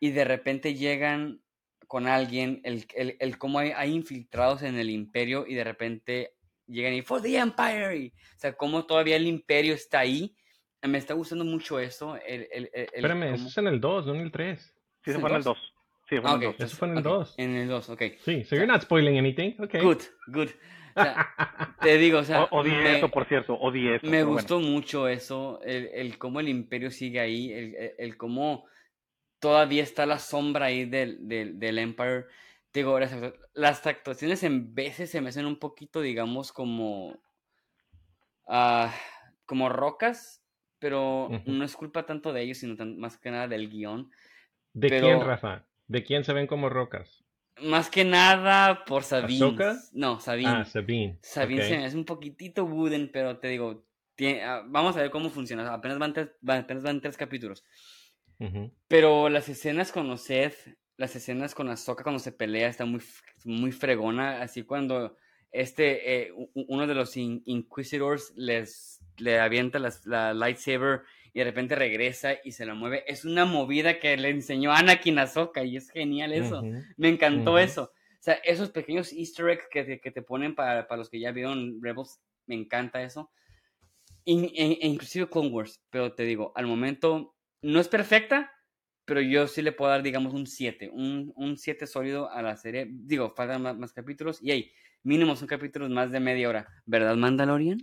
Speaker 2: y de repente llegan con alguien, el, el, el cómo hay, hay, infiltrados en el imperio y de repente llegan y for the empire, o sea, cómo todavía el imperio está ahí. Me está gustando mucho eso. El, el,
Speaker 1: Espérame, eso es en el 2, no en el 3.
Speaker 3: Sí, eso fue en el 2. Sí, fue en el 2.
Speaker 1: Eso fue en el 2.
Speaker 2: En el 2, ok.
Speaker 1: Sí, so you're not spoiling anything, okay.
Speaker 2: Good, good. O sea, te digo, o sea.
Speaker 3: Odié eso, por cierto, odié eso.
Speaker 2: Me gustó mucho eso, el, el, cómo el imperio sigue ahí, el, el cómo todavía está la sombra ahí del, del, del Empire. Digo, las, actuaciones en veces se me hacen un poquito, digamos, como. Uh, como rocas, pero no es culpa tanto de ellos, sino más que nada del guion.
Speaker 1: ¿De quién, Rafa? ¿De quién se ven como rocas?
Speaker 2: Más que nada por Sabine. No, Sabine.
Speaker 1: Ah, Sabine.
Speaker 2: Sabine se me hace un poquitito wooden, pero te digo, ah, vamos a ver cómo funciona. Apenas van, tres, apenas van tres capítulos. Pero las escenas con Seth, las escenas con Ahsoka cuando se pelea está muy, muy fregona. Así cuando este, eh, uno de los Inquisitors les, le avienta la lightsaber y de repente regresa y se la mueve. Es una movida que le enseñó Anakin a Ahsoka y es genial eso. Me encantó eso. O sea, esos pequeños easter eggs que, que te ponen para, para, los que ya vieron Rebels, me encanta eso. E, inclusive Clone Wars, pero te digo, al momento no es perfecta, pero yo sí le puedo dar, digamos, un 7, un 7 sólido a la serie. Digo, faltan más, capítulos y hey, mínimo son capítulos más de media hora. ¿Verdad, Mandalorian?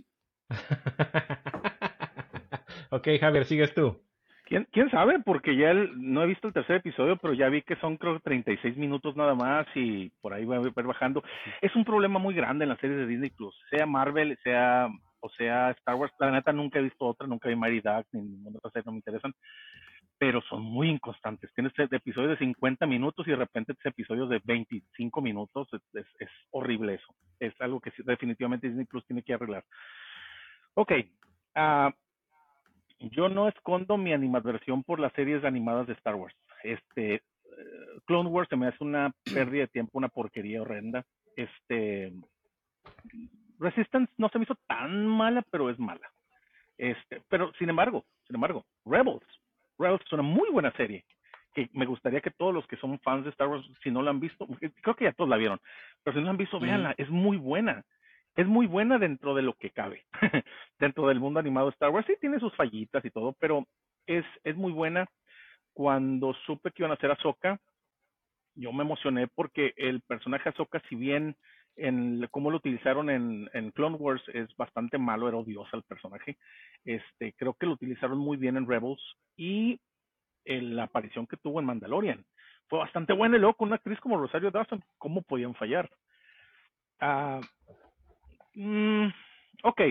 Speaker 1: ok, Javier, sigues tú.
Speaker 3: ¿Quién, ¿Quién sabe? Porque ya no he visto el tercer episodio, pero ya vi que son creo 36 minutos nada más y por ahí va a ir bajando. Es un problema muy grande en las series de Disney Plus, sea Marvel, sea o sea Star Wars. La neta nunca he visto otra, nunca vi Mary Duck ni ninguna otra serie, no me interesan, pero son muy inconstantes. Tienes episodios de 50 minutos y de repente episodios de 25 minutos. Es, es, horrible eso. Es algo que definitivamente Disney Plus tiene que arreglar. Ok. Uh, yo no escondo mi animadversión por las series animadas de Star Wars. Este, eh, Clone Wars se me hace una pérdida de tiempo, una porquería horrenda. Este, Resistance no se me hizo tan mala, pero es mala. Este, pero sin embargo, sin embargo, Rebels, Rebels es una muy buena serie que me gustaría que todos los que son fans de Star Wars, si no la han visto, creo que ya todos la vieron, pero si no la han visto, véanla, es muy buena es muy buena dentro de lo que cabe, dentro del mundo animado de Star Wars. Sí tiene sus fallitas y todo, pero es, es muy buena. Cuando supe que iban a hacer Ahsoka, yo me emocioné porque el personaje Ahsoka, si bien en cómo lo utilizaron en, Clone Wars es bastante malo, era odiosa el personaje. Este, creo que lo utilizaron muy bien en Rebels y en la aparición que tuvo en Mandalorian fue bastante buena y luego con una actriz como Rosario Dawson, ¿cómo podían fallar? Ah, Mm, ok.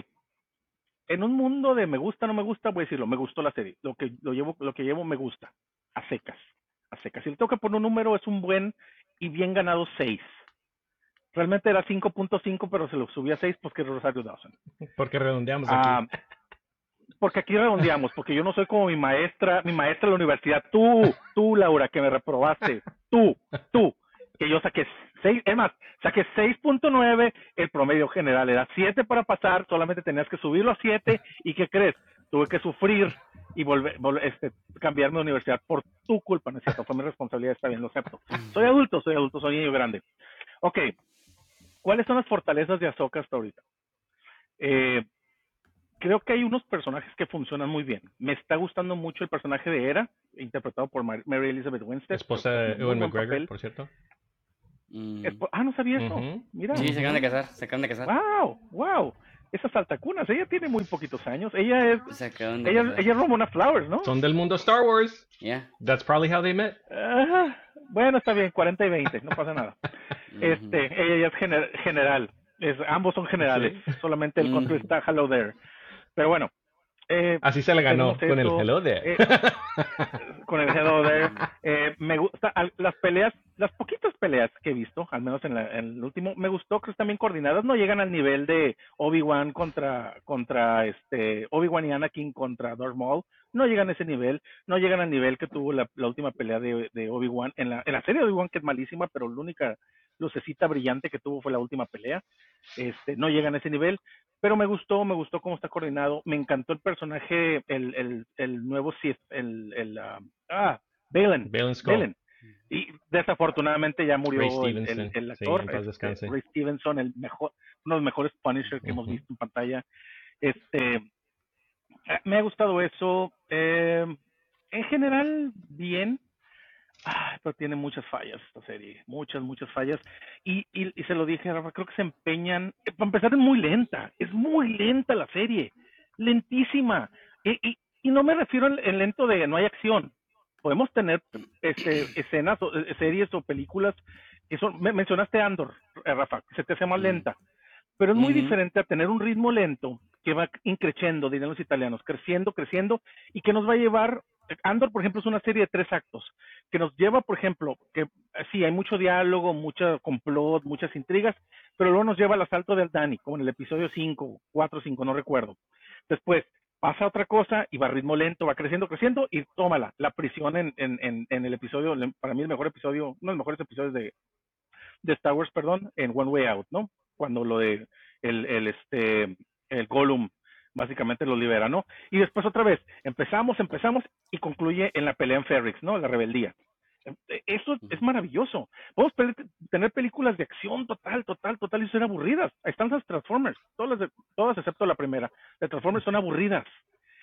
Speaker 3: En un mundo de me gusta, no me gusta, voy a decirlo, me gustó la serie. Lo que, lo llevo, lo que llevo me gusta. A secas. A secas. Si le tengo que poner un número, es un buen y bien ganado 6. Realmente era 5.5, pero se lo subí a 6 porque es Rosario Dawson.
Speaker 1: Porque redondeamos aquí. Ah,
Speaker 3: porque aquí redondeamos, porque yo no soy como mi maestra, mi maestra de la universidad. Tú, tú, Laura, que me reprobaste. Tú, tú, que yo saqué 6, es más, saqué 6.9, el promedio general era 7 para pasar, solamente tenías que subirlo a 7 y ¿qué crees? Tuve que sufrir y volver, este, cambiarme de universidad por tu culpa, ¿no es cierto? Fue mi responsabilidad, está bien, lo acepto. Soy adulto, soy adulto, soy niño grande. Ok, ¿cuáles son las fortalezas de Ahsoka hasta ahorita? Eh, creo que hay unos personajes que funcionan muy bien. Me está gustando mucho el personaje de Era, interpretado por Mary Elizabeth Winstead.
Speaker 1: Esposa de Ewan McGregor, por cierto.
Speaker 3: Mm. Ah, no sabía eso. Mira.
Speaker 2: Sí, se acaban de casar, se acaban de casar.
Speaker 3: Wow, wow. Esas altacunas, ella tiene muy poquitos años. Ella es. ella, ella es Ramona Flowers, ¿no?
Speaker 1: Son del mundo Star Wars.
Speaker 2: Yeah.
Speaker 1: That's probably how they met.
Speaker 3: Bueno, está bien, 40 y 20, no pasa nada. este, ella es general. Es, ambos son generales. Solamente el control está hello there. Pero bueno,
Speaker 1: eh, Así se le ganó con el Hello There. Eh,
Speaker 3: con el Hello There. Eh, me gusta las peleas, las poquitas peleas que he visto, al menos en, el último, me gustó que están bien coordinadas. No llegan al nivel de Obi Wan contra contra este Obi Wan y Anakin contra Darth Maul. No llegan a ese nivel. No llegan al nivel que tuvo la, última pelea de, de Obi Wan en la en la serie de Obi Wan que es malísima, pero la única lucecita brillante que tuvo fue la última pelea. Este, no llegan a ese nivel, pero me gustó, me gustó cómo está coordinado, me encantó el personaje, el, el, el nuevo Sith, el, el uh, ah, Balen.
Speaker 1: Balen,
Speaker 3: Y desafortunadamente ya murió el, el, actor, este, Ray Stevenson, el mejor, uno de los mejores Punisher que hemos visto en pantalla. Este, eh, me ha gustado eso. Eh, en general, bien. Ay, pero tiene muchas fallas esta serie, muchas, muchas fallas. Y, y, se lo dije, Rafa, creo que se empeñan, eh, para empezar es muy lenta, es muy lenta la serie, lentísima. Y, y, y no me refiero en, lento de no hay acción. Podemos tener este, escenas, o, eh, series o películas que son, mencionaste Andor, eh, Rafa, que se te hace más lenta. Pero es muy diferente a tener un ritmo lento que va increciendo, dirían los italianos, creciendo, creciendo, y que nos va a llevar Andor, por ejemplo, es una serie de tres actos que nos lleva, por ejemplo, que sí, hay mucho diálogo, mucho complot, muchas intrigas, pero luego nos lleva al asalto del Dani, como en el episodio 5, 4, 5, no recuerdo. Después pasa otra cosa y va a ritmo lento, va creciendo, creciendo y tómala, la prisión en, en, en, el episodio, para mí el mejor episodio, uno de los mejores episodios de, de Star Wars, perdón, en One Way Out, ¿no? Cuando lo de el, el este el Gollum básicamente lo libera, ¿no? Y después otra vez, empezamos, empezamos y concluye en la pelea en Ferrix, ¿no? La rebeldía. Eso es maravilloso. Podemos tener películas de acción total, total, total y ser aburridas. Ahí están las Transformers, todas, las todas excepto la primera. Las Transformers son aburridas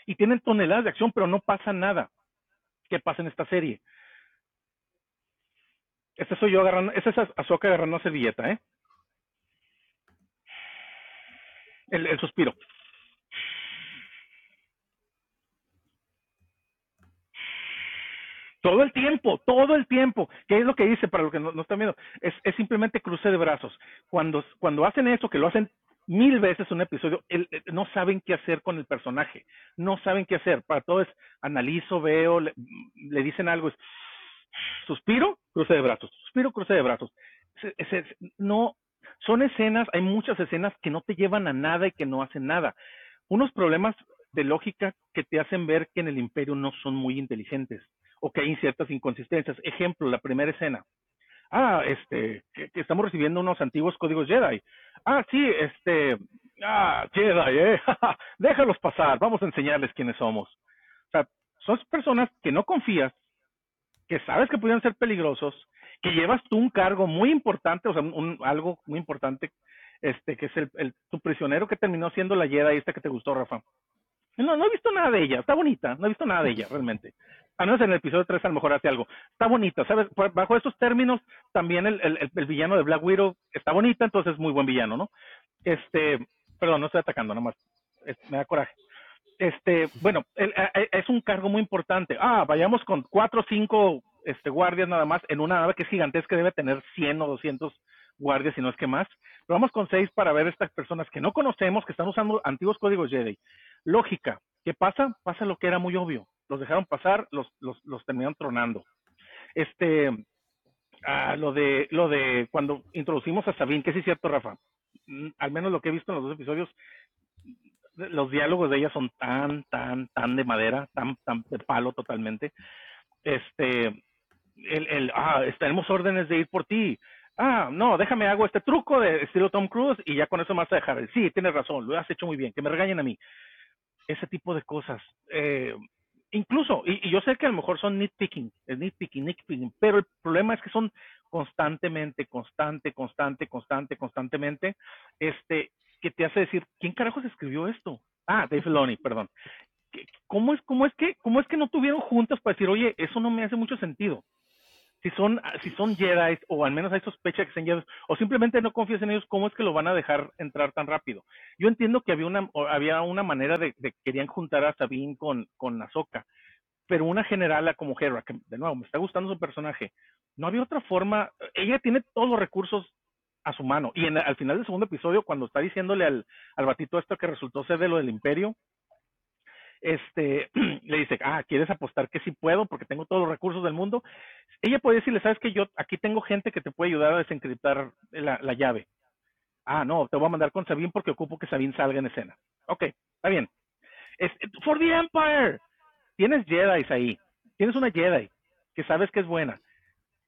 Speaker 3: y tienen toneladas de acción, pero no pasa nada. ¿Qué pasa en esta serie? Este soy yo agarrando, ese es Azoka agarrando una servilleta, ¿eh? El, el suspiro. Todo el tiempo, todo el tiempo. ¿Qué es lo que dice para los que no, están viendo? Es, es, simplemente cruce de brazos. Cuando, cuando hacen eso, que lo hacen mil veces un episodio, no saben qué hacer con el personaje. No saben qué hacer. Para todo es analizo, veo, le, dicen algo, es suspiro, cruce de brazos. Suspiro, cruce de brazos. no, son escenas, hay muchas escenas que no te llevan a nada y que no hacen nada. Unos problemas de lógica que te hacen ver que en el imperio no son muy inteligentes o que hay ciertas inconsistencias. Ejemplo, la primera escena. Ah, este, que, estamos recibiendo unos antiguos códigos Jedi. Ah, sí, este, ah, Jedi, eh, déjalos pasar, vamos a enseñarles quiénes somos. O sea, son personas que no confías, que sabes que pudieran ser peligrosos, que llevas tú un cargo muy importante, o sea, un, algo muy importante, este, que es el, el, tu prisionero que terminó siendo la Jedi esta que te gustó, Rafa. No, no he visto nada de ella, está bonita, no he visto nada de ella realmente a menos en el episodio 3 a lo mejor hace algo. Está bonita, ¿sabes? Bajo estos términos, también el, el, el, villano de Black Widow está bonita, entonces es muy buen villano, ¿no? Este, perdón, no estoy atacando, nada más, me da coraje. Este, bueno, es un cargo muy importante. Ah, vayamos con cuatro o cinco este, guardias nada más en una nave que es gigantesca, debe tener 100 o 200 guardias, si no es que más. Pero vamos con seis para ver estas personas que no conocemos, que están usando antiguos códigos Jedi. Lógica, ¿qué pasa? Pasa lo que era muy obvio los dejaron pasar, los, los, los terminaron tronando. Este, ah, lo de, lo de cuando introducimos a Sabine, que sí es cierto, Rafa, mm, al menos lo que he visto en los dos episodios, los diálogos de ella son tan, tan, tan de madera, tan, tan de palo totalmente. Este, el, el, ah, tenemos órdenes de ir por ti. Ah, no, déjame hago este truco de estilo Tom Cruise y ya con eso me vas a dejar. Sí, tienes razón, lo has hecho muy bien, que me regañen a mí. Ese tipo de cosas. Eh, incluso, y, yo sé que a lo mejor son nitpicking, nitpicking, nitpicking, pero el problema es que son constantemente, constante, constante, constante, constantemente, este, que te hace decir, ¿quién carajos escribió esto? Ah, Dave Filoni, perdón. ¿Cómo es, cómo es que, cómo es que no tuvieron juntas para decir, oye, eso no me hace mucho sentido? Si son, si son Jedi, o al menos hay sospecha que sean Jedi, o simplemente no confías en ellos, ¿cómo es que lo van a dejar entrar tan rápido? Yo entiendo que había una, había una manera de, de querían juntar a Sabine con, con Ahsoka, pero una generala como Hera, que de nuevo me está gustando su personaje, no había otra forma, ella tiene todos los recursos a su mano, y en, al final del segundo episodio, cuando está diciéndole al, al batito esto que resultó ser de lo del imperio, este, le dice, ah, ¿quieres apostar que sí puedo porque tengo todos los recursos del mundo? Ella puede decirle, ¿sabes que Yo aquí tengo gente que te puede ayudar a desencriptar la, la llave. Ah, no, te voy a mandar con Sabine porque ocupo que Sabine salga en escena. Ok, está bien. Es, for the Empire. Tienes Jedi ahí. Tienes una Jedi que sabes que es buena.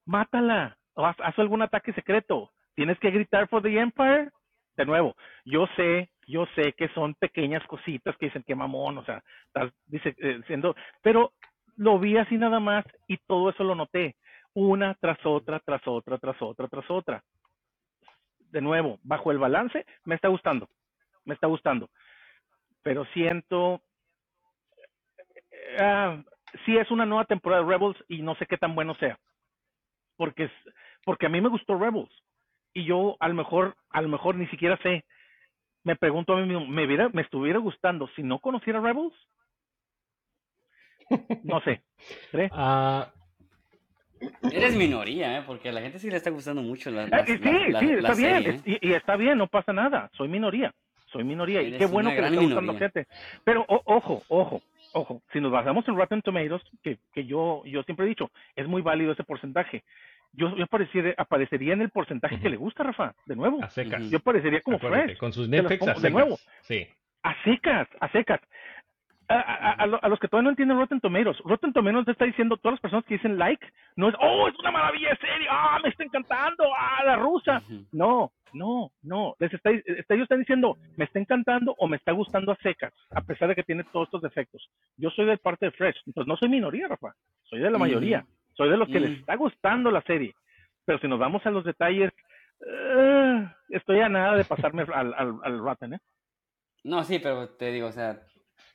Speaker 3: Mátala. O haz, haz algún ataque secreto. Tienes que gritar for the Empire. De nuevo, yo sé yo sé que son pequeñas cositas que dicen que mamón, o sea, estás diciendo, eh, pero lo vi así nada más y todo eso lo noté, una tras otra, tras otra, tras otra, tras otra. De nuevo, bajo el balance, me está gustando, me está gustando, pero siento, uh, sí es una nueva temporada de Rebels y no sé qué tan bueno sea, porque, porque a mí me gustó Rebels y yo a lo mejor, a lo mejor ni siquiera sé me pregunto a mí mismo, ¿me, me estuviera gustando si no conociera Rebels? No sé.
Speaker 2: Ah, eres minoría, ¿eh? porque a la gente sí le está gustando mucho la, eh,
Speaker 3: Sí, sí, está bien. ¿eh? Y, está bien, no pasa nada. Soy minoría. Soy minoría. y qué bueno que le está gustando gente. Pero ojo, ojo, ojo. Si nos basamos en Rotten Tomatoes, que, que yo, yo siempre he dicho, es muy válido ese porcentaje yo, yo aparecería, aparecería en el porcentaje que le gusta, Rafa, de nuevo. A secas. Yo aparecería como Fresh.
Speaker 1: Con sus Netflix a secas. De nuevo. Sí.
Speaker 3: A secas, a secas. A, a, los que todavía no entienden Rotten Tomatoes, Rotten Tomatoes te está diciendo, todas las personas que dicen like, no es, oh, es una maravilla de serie, ah, me está encantando, ah, la rusa. No, no, no. Les está, está, ellos están diciendo, me está encantando o me está gustando a secas, a pesar de que tiene todos estos defectos. Yo soy de parte de Fresh, entonces no soy minoría, Rafa, soy de la mayoría. Soy de los que les mm. está gustando la serie. Pero si nos vamos a los detalles, eh, estoy a nada de pasarme al, al, al Rotten, ¿eh?
Speaker 2: No, sí, pero te digo, o sea,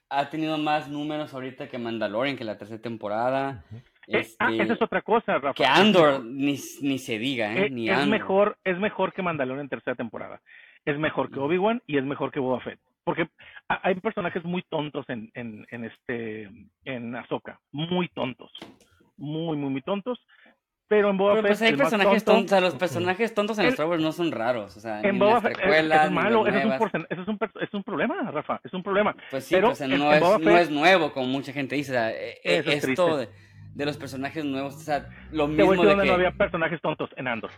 Speaker 2: ha tenido más números ahorita que Mandalorian, que la tercera temporada.
Speaker 3: Eh, ah, este, esa es otra cosa, Rafa.
Speaker 2: Que Andor ni, ni se diga, ¿eh? Ni
Speaker 3: es, mejor, es mejor que Mandalorian en tercera temporada. Es mejor que Obi-Wan y es mejor que Boba Fett. Porque hay personajes muy tontos en, en, en este en Ahsoka, muy tontos muy, muy, muy tontos. Pero en Boba
Speaker 2: pero pues hay personajes tontos, o sea, los personajes tontos en Star Wars no son raros, o sea, en Boba Fett es,
Speaker 3: malo, eso es, un eso es, un, es un problema, Rafa, es un problema.
Speaker 2: Pues sí, pero pues, no, es, no es nuevo, como mucha gente dice, o sea, e, e, esto de, de, los personajes nuevos, o sea, lo mismo
Speaker 3: de donde no había personajes tontos en Andor.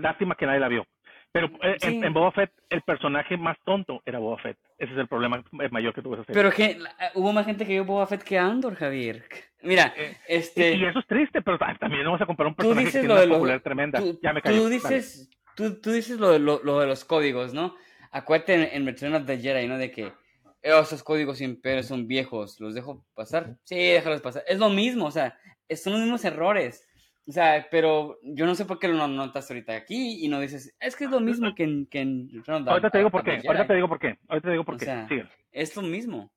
Speaker 3: Lástima que nadie la vio. Pero eh, en, Boba Fett, el personaje más tonto era Boba Fett. Ese es el problema mayor que tuvo esa
Speaker 2: serie. Pero que hubo más gente que vio Boba Fett que Andor, Javier. Mira, eh, este...
Speaker 3: Y, eso es triste, pero también vas a comparar un personaje que tiene una popular tremenda.
Speaker 2: Tú, ya me Tú dices, tú, tú, dices lo de, lo, de los códigos, ¿no? Acuérdate en, en Return of the Jedi, ¿no? De que esos códigos imperios son viejos, ¿los dejo pasar? Sí, déjalos pasar. Es lo mismo, o sea, son los mismos errores. O sea, pero yo no sé por qué lo notas ahorita aquí y no dices, es que es lo mismo que en... Que en
Speaker 3: ahorita te digo por qué, ahorita te digo por qué, ahorita te digo por qué.
Speaker 2: Es lo mismo.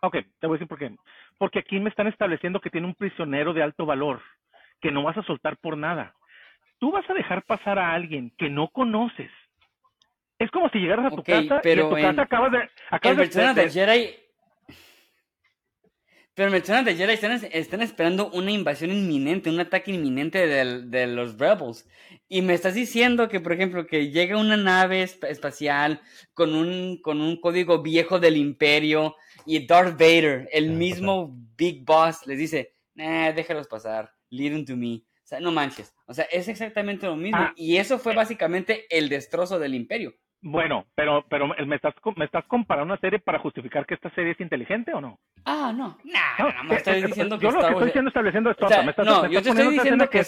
Speaker 3: Ok, te voy a decir por qué. Porque aquí me están estableciendo que tiene un prisionero de alto valor, que no vas a soltar por nada. Tú vas a dejar pasar a alguien que no conoces. Es como si llegaras a tu casa pero y en tu casa acabas de... Acabas
Speaker 2: de, Jedi pero mencionan de Jedi, están, están, esperando una invasión inminente, un ataque inminente de, de, los Rebels. Y me estás diciendo que, por ejemplo, que llega una nave espacial con un, con un código viejo del Imperio y Darth Vader, el mismo Big Boss, les dice, nah, déjalos pasar, lead them to me. O sea, no manches. O sea, es exactamente lo mismo. Ah. y eso fue básicamente el destrozo del Imperio.
Speaker 3: Bueno, pero, pero me estás, me estás comparando una serie para justificar que esta serie es inteligente o no?
Speaker 2: Ah, no. no, no, me estoy diciendo que
Speaker 3: Yo lo que estoy diciendo estableciendo esto.
Speaker 2: no, yo te estoy diciendo que...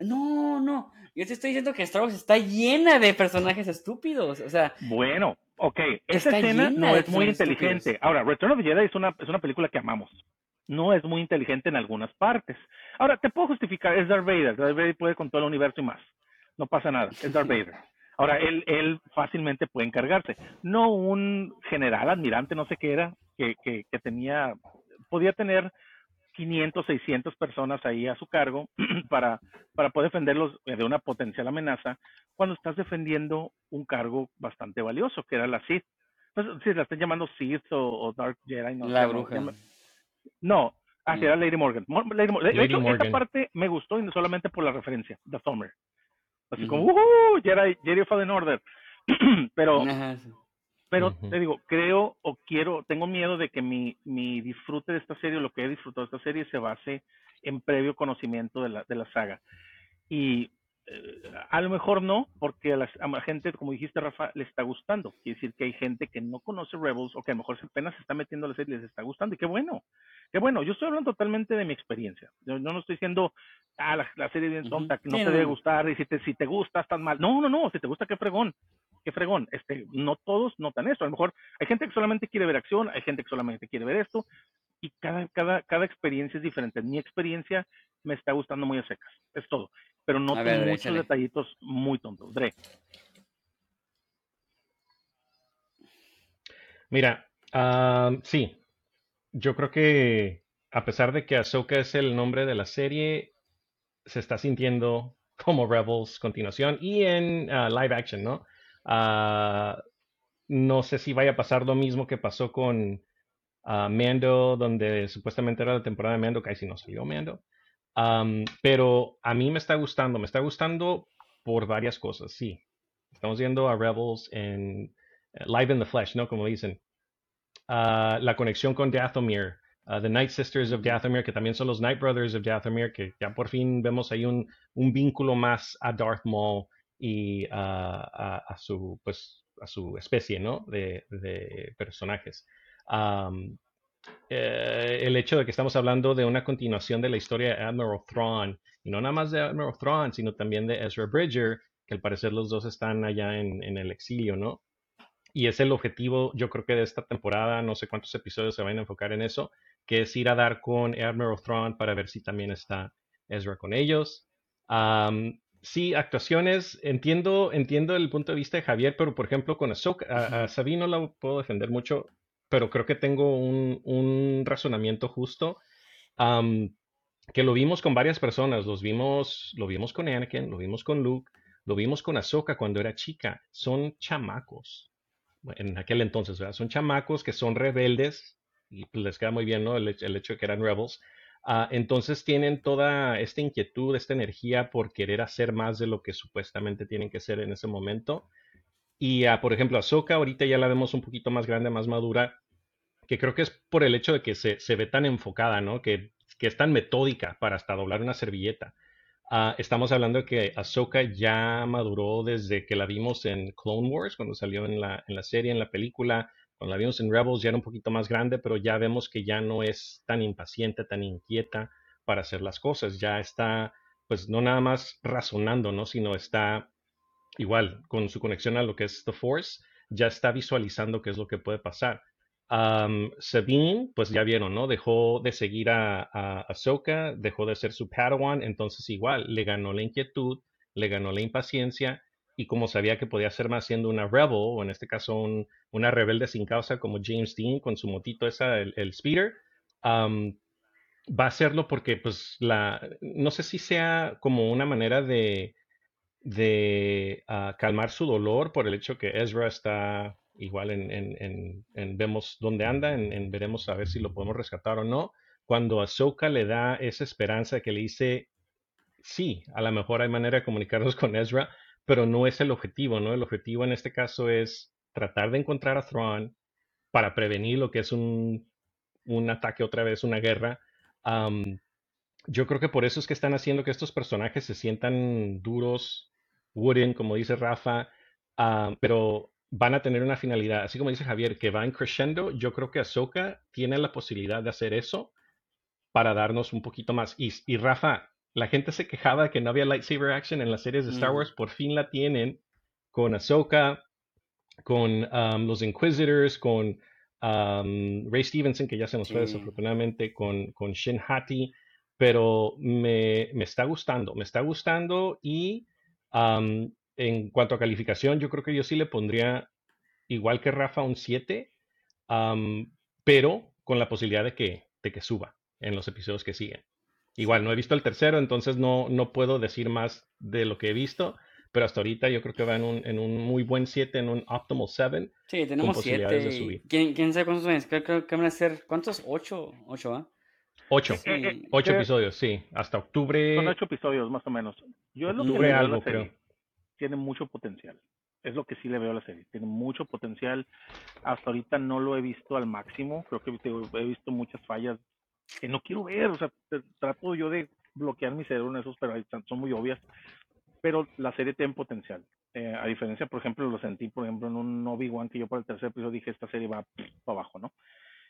Speaker 2: No, no. Yo te estoy diciendo que Star Wars está llena de personajes estúpidos. O sea...
Speaker 3: Bueno, ok. Esa escena no es muy inteligente. Ahora, Return of the Jedi es una, es una película que amamos. No es muy inteligente en algunas partes. Ahora, te puedo justificar. Es Darth Vader. Darth Vader puede con todo el universo y más. No pasa nada. Es Darth Vader. Ahora, él, él fácilmente puede encargarse. No un general, admirante, no sé qué era, que, que, tenía, podía tener 500, 600 personas ahí a su cargo para, para poder defenderlos de una potencial amenaza cuando estás defendiendo un cargo bastante valioso, que era la Sith. No sé si la están llamando Sith o, Dark Jedi. No
Speaker 2: la bruja.
Speaker 3: No, así era Lady Morgan. Lady, Morgan. esta parte me gustó y no solamente por la referencia, The Thunder. Así como, ¡uh! Jedi, Jedi Fallen Order. pero, pero te digo, creo o quiero, tengo miedo de que mi, mi disfrute de esta serie, lo que he disfrutado de esta serie, se base en previo conocimiento de la, de la saga. Y eh, a lo mejor no, porque a la, gente, como dijiste, Rafa, le está gustando. Quiere decir que hay gente que no conoce Rebels o que a lo mejor apenas se está metiendo a la serie y les está gustando. Y qué bueno, qué bueno. Yo estoy hablando totalmente de mi experiencia. Yo, no estoy diciendo, ah, la, serie bien tonta, que no te debe gustar, y si te, si te gusta, estás mal. No, no, no, si te gusta, qué fregón. Qué fregón. Este, no todos notan esto. A lo mejor hay gente que solamente quiere ver acción, hay gente que solamente quiere ver esto, y cada, cada, cada experiencia es diferente. Mi experiencia me está gustando muy a secas, es todo. Pero no tengo muchos detallitos muy tontos. Dre.
Speaker 1: Mira, sí, yo creo que a pesar de que Ahsoka es el nombre de la serie, se está sintiendo como Rebels continuación y en ah, live action, ¿no? Ah, no sé si vaya a pasar lo mismo que pasó con Mando, donde supuestamente era la temporada de Mando, casi no salió Mando. Pero a mí me está gustando, me está gustando por varias cosas, sí. Estamos viendo a Rebels en eh, Live in the Flesh, ¿no? Como dicen. Ah, la conexión con Dathomir, uh, The Night Sisters of Dathomir, que también son los Night Brothers of Dathomir, que ya por fin vemos ahí un, vínculo más a Darth Maul y a, pues, su especie, ¿no? De personajes. Eh, el hecho de que estamos hablando de una continuación de la historia de Admiral Thrawn, y no nada más de Admiral Thrawn, sino también de Ezra Bridger, que al parecer los dos están allá en, en el exilio, ¿no? Y es el objetivo, yo creo que de esta temporada, no sé cuántos episodios se van a enfocar en eso, que es ir a dar con Admiral Thrawn para ver si también está Ezra con ellos. sí, actuaciones, entiendo, entiendo el punto de vista de Javier, pero por ejemplo con Ahsoka, a, a Sabine no la puedo defender mucho pero creo que tengo un, un razonamiento justo. que lo vimos con varias personas, los vimos, lo vimos con Anakin, lo vimos con Luke, lo vimos con Ahsoka cuando era chica. Son chamacos. En aquel entonces. Son chamacos que son rebeldes y les queda muy bien, ¿no? El, el hecho de que eran rebels. Ah, entonces tienen toda esta inquietud, esta energía por querer hacer más de lo que supuestamente tienen que ser en ese momento. Y uh, por ejemplo, Ahsoka ahorita ya la vemos un poquito más grande, más madura, que creo que es por el hecho de que se, se ve tan enfocada, ¿no? Que, que, es tan metódica para hasta doblar una servilleta. Uh, estamos hablando de que Ahsoka ya maduró desde que la vimos en Clone Wars, cuando salió en la, en la serie, en la película. Cuando la vimos en Rebels ya era un poquito más grande, pero ya vemos que ya no es tan impaciente, tan inquieta para hacer las cosas. Ya está, pues no nada más razonando, ¿no? Sino está igual con su conexión a lo que es The Force, ya está visualizando qué es lo que puede pasar. Sabine, pues ya vieron, ¿no? Dejó de seguir a, a Ahsoka, dejó de ser su Padawan, entonces igual le ganó la inquietud, le ganó la impaciencia y como sabía que podía ser más siendo una rebel, o en este caso una rebelde sin causa como James Dean con su motito esa, el, speeder, va a hacerlo porque pues la, no sé si sea como una manera de, de ah, calmar su dolor por el hecho que Ezra está igual en, vemos dónde anda, en, veremos a ver si lo podemos rescatar o no. Cuando Ahsoka le da esa esperanza que le dice, sí, a lo mejor hay manera de comunicarnos con Ezra, pero no es el objetivo, ¿no? El objetivo en este caso es tratar de encontrar a Thrawn para prevenir lo que es un, ataque otra vez, una guerra. yo creo que por eso es que están haciendo que estos personajes se sientan duros, wooden, como dice Rafa, pero van a tener una finalidad, así como dice Javier, que va en crescendo. Yo creo que Ahsoka tiene la posibilidad de hacer eso para darnos un poquito más. y Rafa, la gente se quejaba de que no había lightsaber action en las series de Star mm. Wars. Por fin la tienen con Ahsoka, con um, los Inquisitors, con um, Ray Stevenson, que ya se nos fue desafortunadamente, con, con Shin Hati. Pero me, me, está gustando, me está gustando. Y um, en cuanto a calificación, yo creo que yo sí le pondría, igual que Rafa, un 7, pero con la posibilidad de que, de que suba en los episodios que siguen. Igual, no he visto el tercero, entonces no, no puedo decir más de lo que he visto, pero hasta ahorita yo creo que va en un, en un muy buen 7, en un optimal 7.
Speaker 2: Sí, tenemos 7. ¿Quién, ¿Quién, sabe cuántos son? Creo, que van a ser, ¿cuántos? 8, 8, ¿ah?
Speaker 1: 8, sí. 8 episodios, sí, hasta octubre.
Speaker 3: Son 8 episodios más o menos.
Speaker 1: Yo es lo que algo, la serie. creo.
Speaker 3: Tiene mucho potencial. Es lo que sí le veo a la serie. Tiene mucho potencial. Hasta ahorita no lo he visto al máximo. Creo que he visto muchas fallas que no quiero ver, o sea, trato yo de bloquear mi cerebro en esos, pero son muy obvias. Pero la serie tiene potencial. Eh, a diferencia, por ejemplo, lo sentí, por ejemplo, en un Obi-Wan que yo por el tercer episodio dije, esta serie va para abajo, ¿no?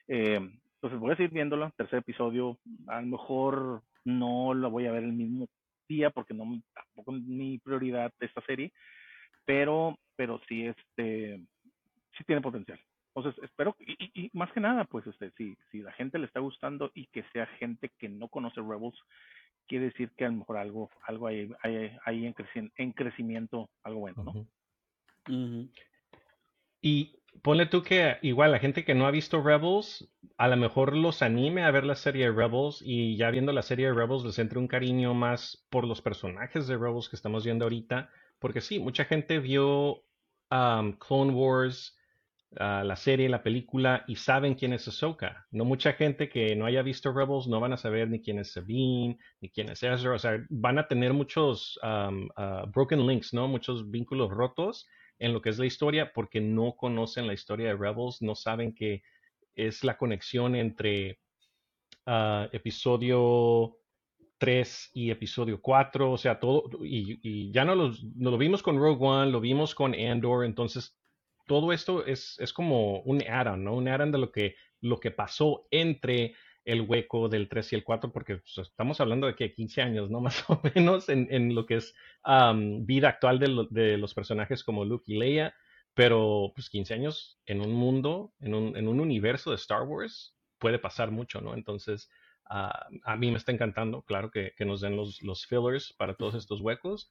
Speaker 3: Eh, entonces voy a seguir viéndola, tercer episodio, a lo mejor no la voy a ver el mismo día porque no tampoco es mi prioridad esta serie, pero pero sí este sí tiene potencial. Entonces, espero, y, más que nada, pues, este, si, si la gente le está gustando y que sea gente que no conoce Rebels, quiere decir que a lo mejor algo, algo hay, hay, en, en, crecimiento, algo bueno, ¿no?
Speaker 1: Y ponle tú que igual la gente que no ha visto Rebels, a lo mejor los anime a ver la serie de Rebels y ya viendo la serie de Rebels les entre un cariño más por los personajes de Rebels que estamos viendo ahorita, porque sí, mucha gente vio um, Clone Wars, la serie, la película y saben quién es Ahsoka. No mucha gente que no haya visto Rebels no van a saber ni quién es Sabine, ni quién es Ezra. O sea, van a tener muchos um, uh, broken links, ¿no? Muchos vínculos rotos en lo que es la historia porque no conocen la historia de Rebels, no saben que es la conexión entre uh, episodio 3 y episodio 4, o sea, todo, y, ya no lo vimos con Rogue One, lo vimos con Andor, entonces todo esto es, es como un add-on, ¿no? Un add-on de lo que, lo que pasó entre el hueco del 3 y el 4, porque pues, estamos hablando de que 15 años, ¿no? Más o menos en, en lo que es vida actual de, de, los personajes como Luke y Leia, pero pues 15 años en un mundo, en un, en un universo de Star Wars, puede pasar mucho, ¿no? Entonces, ah, a mí me está encantando, claro, que, que nos den los, los, fillers para todos estos huecos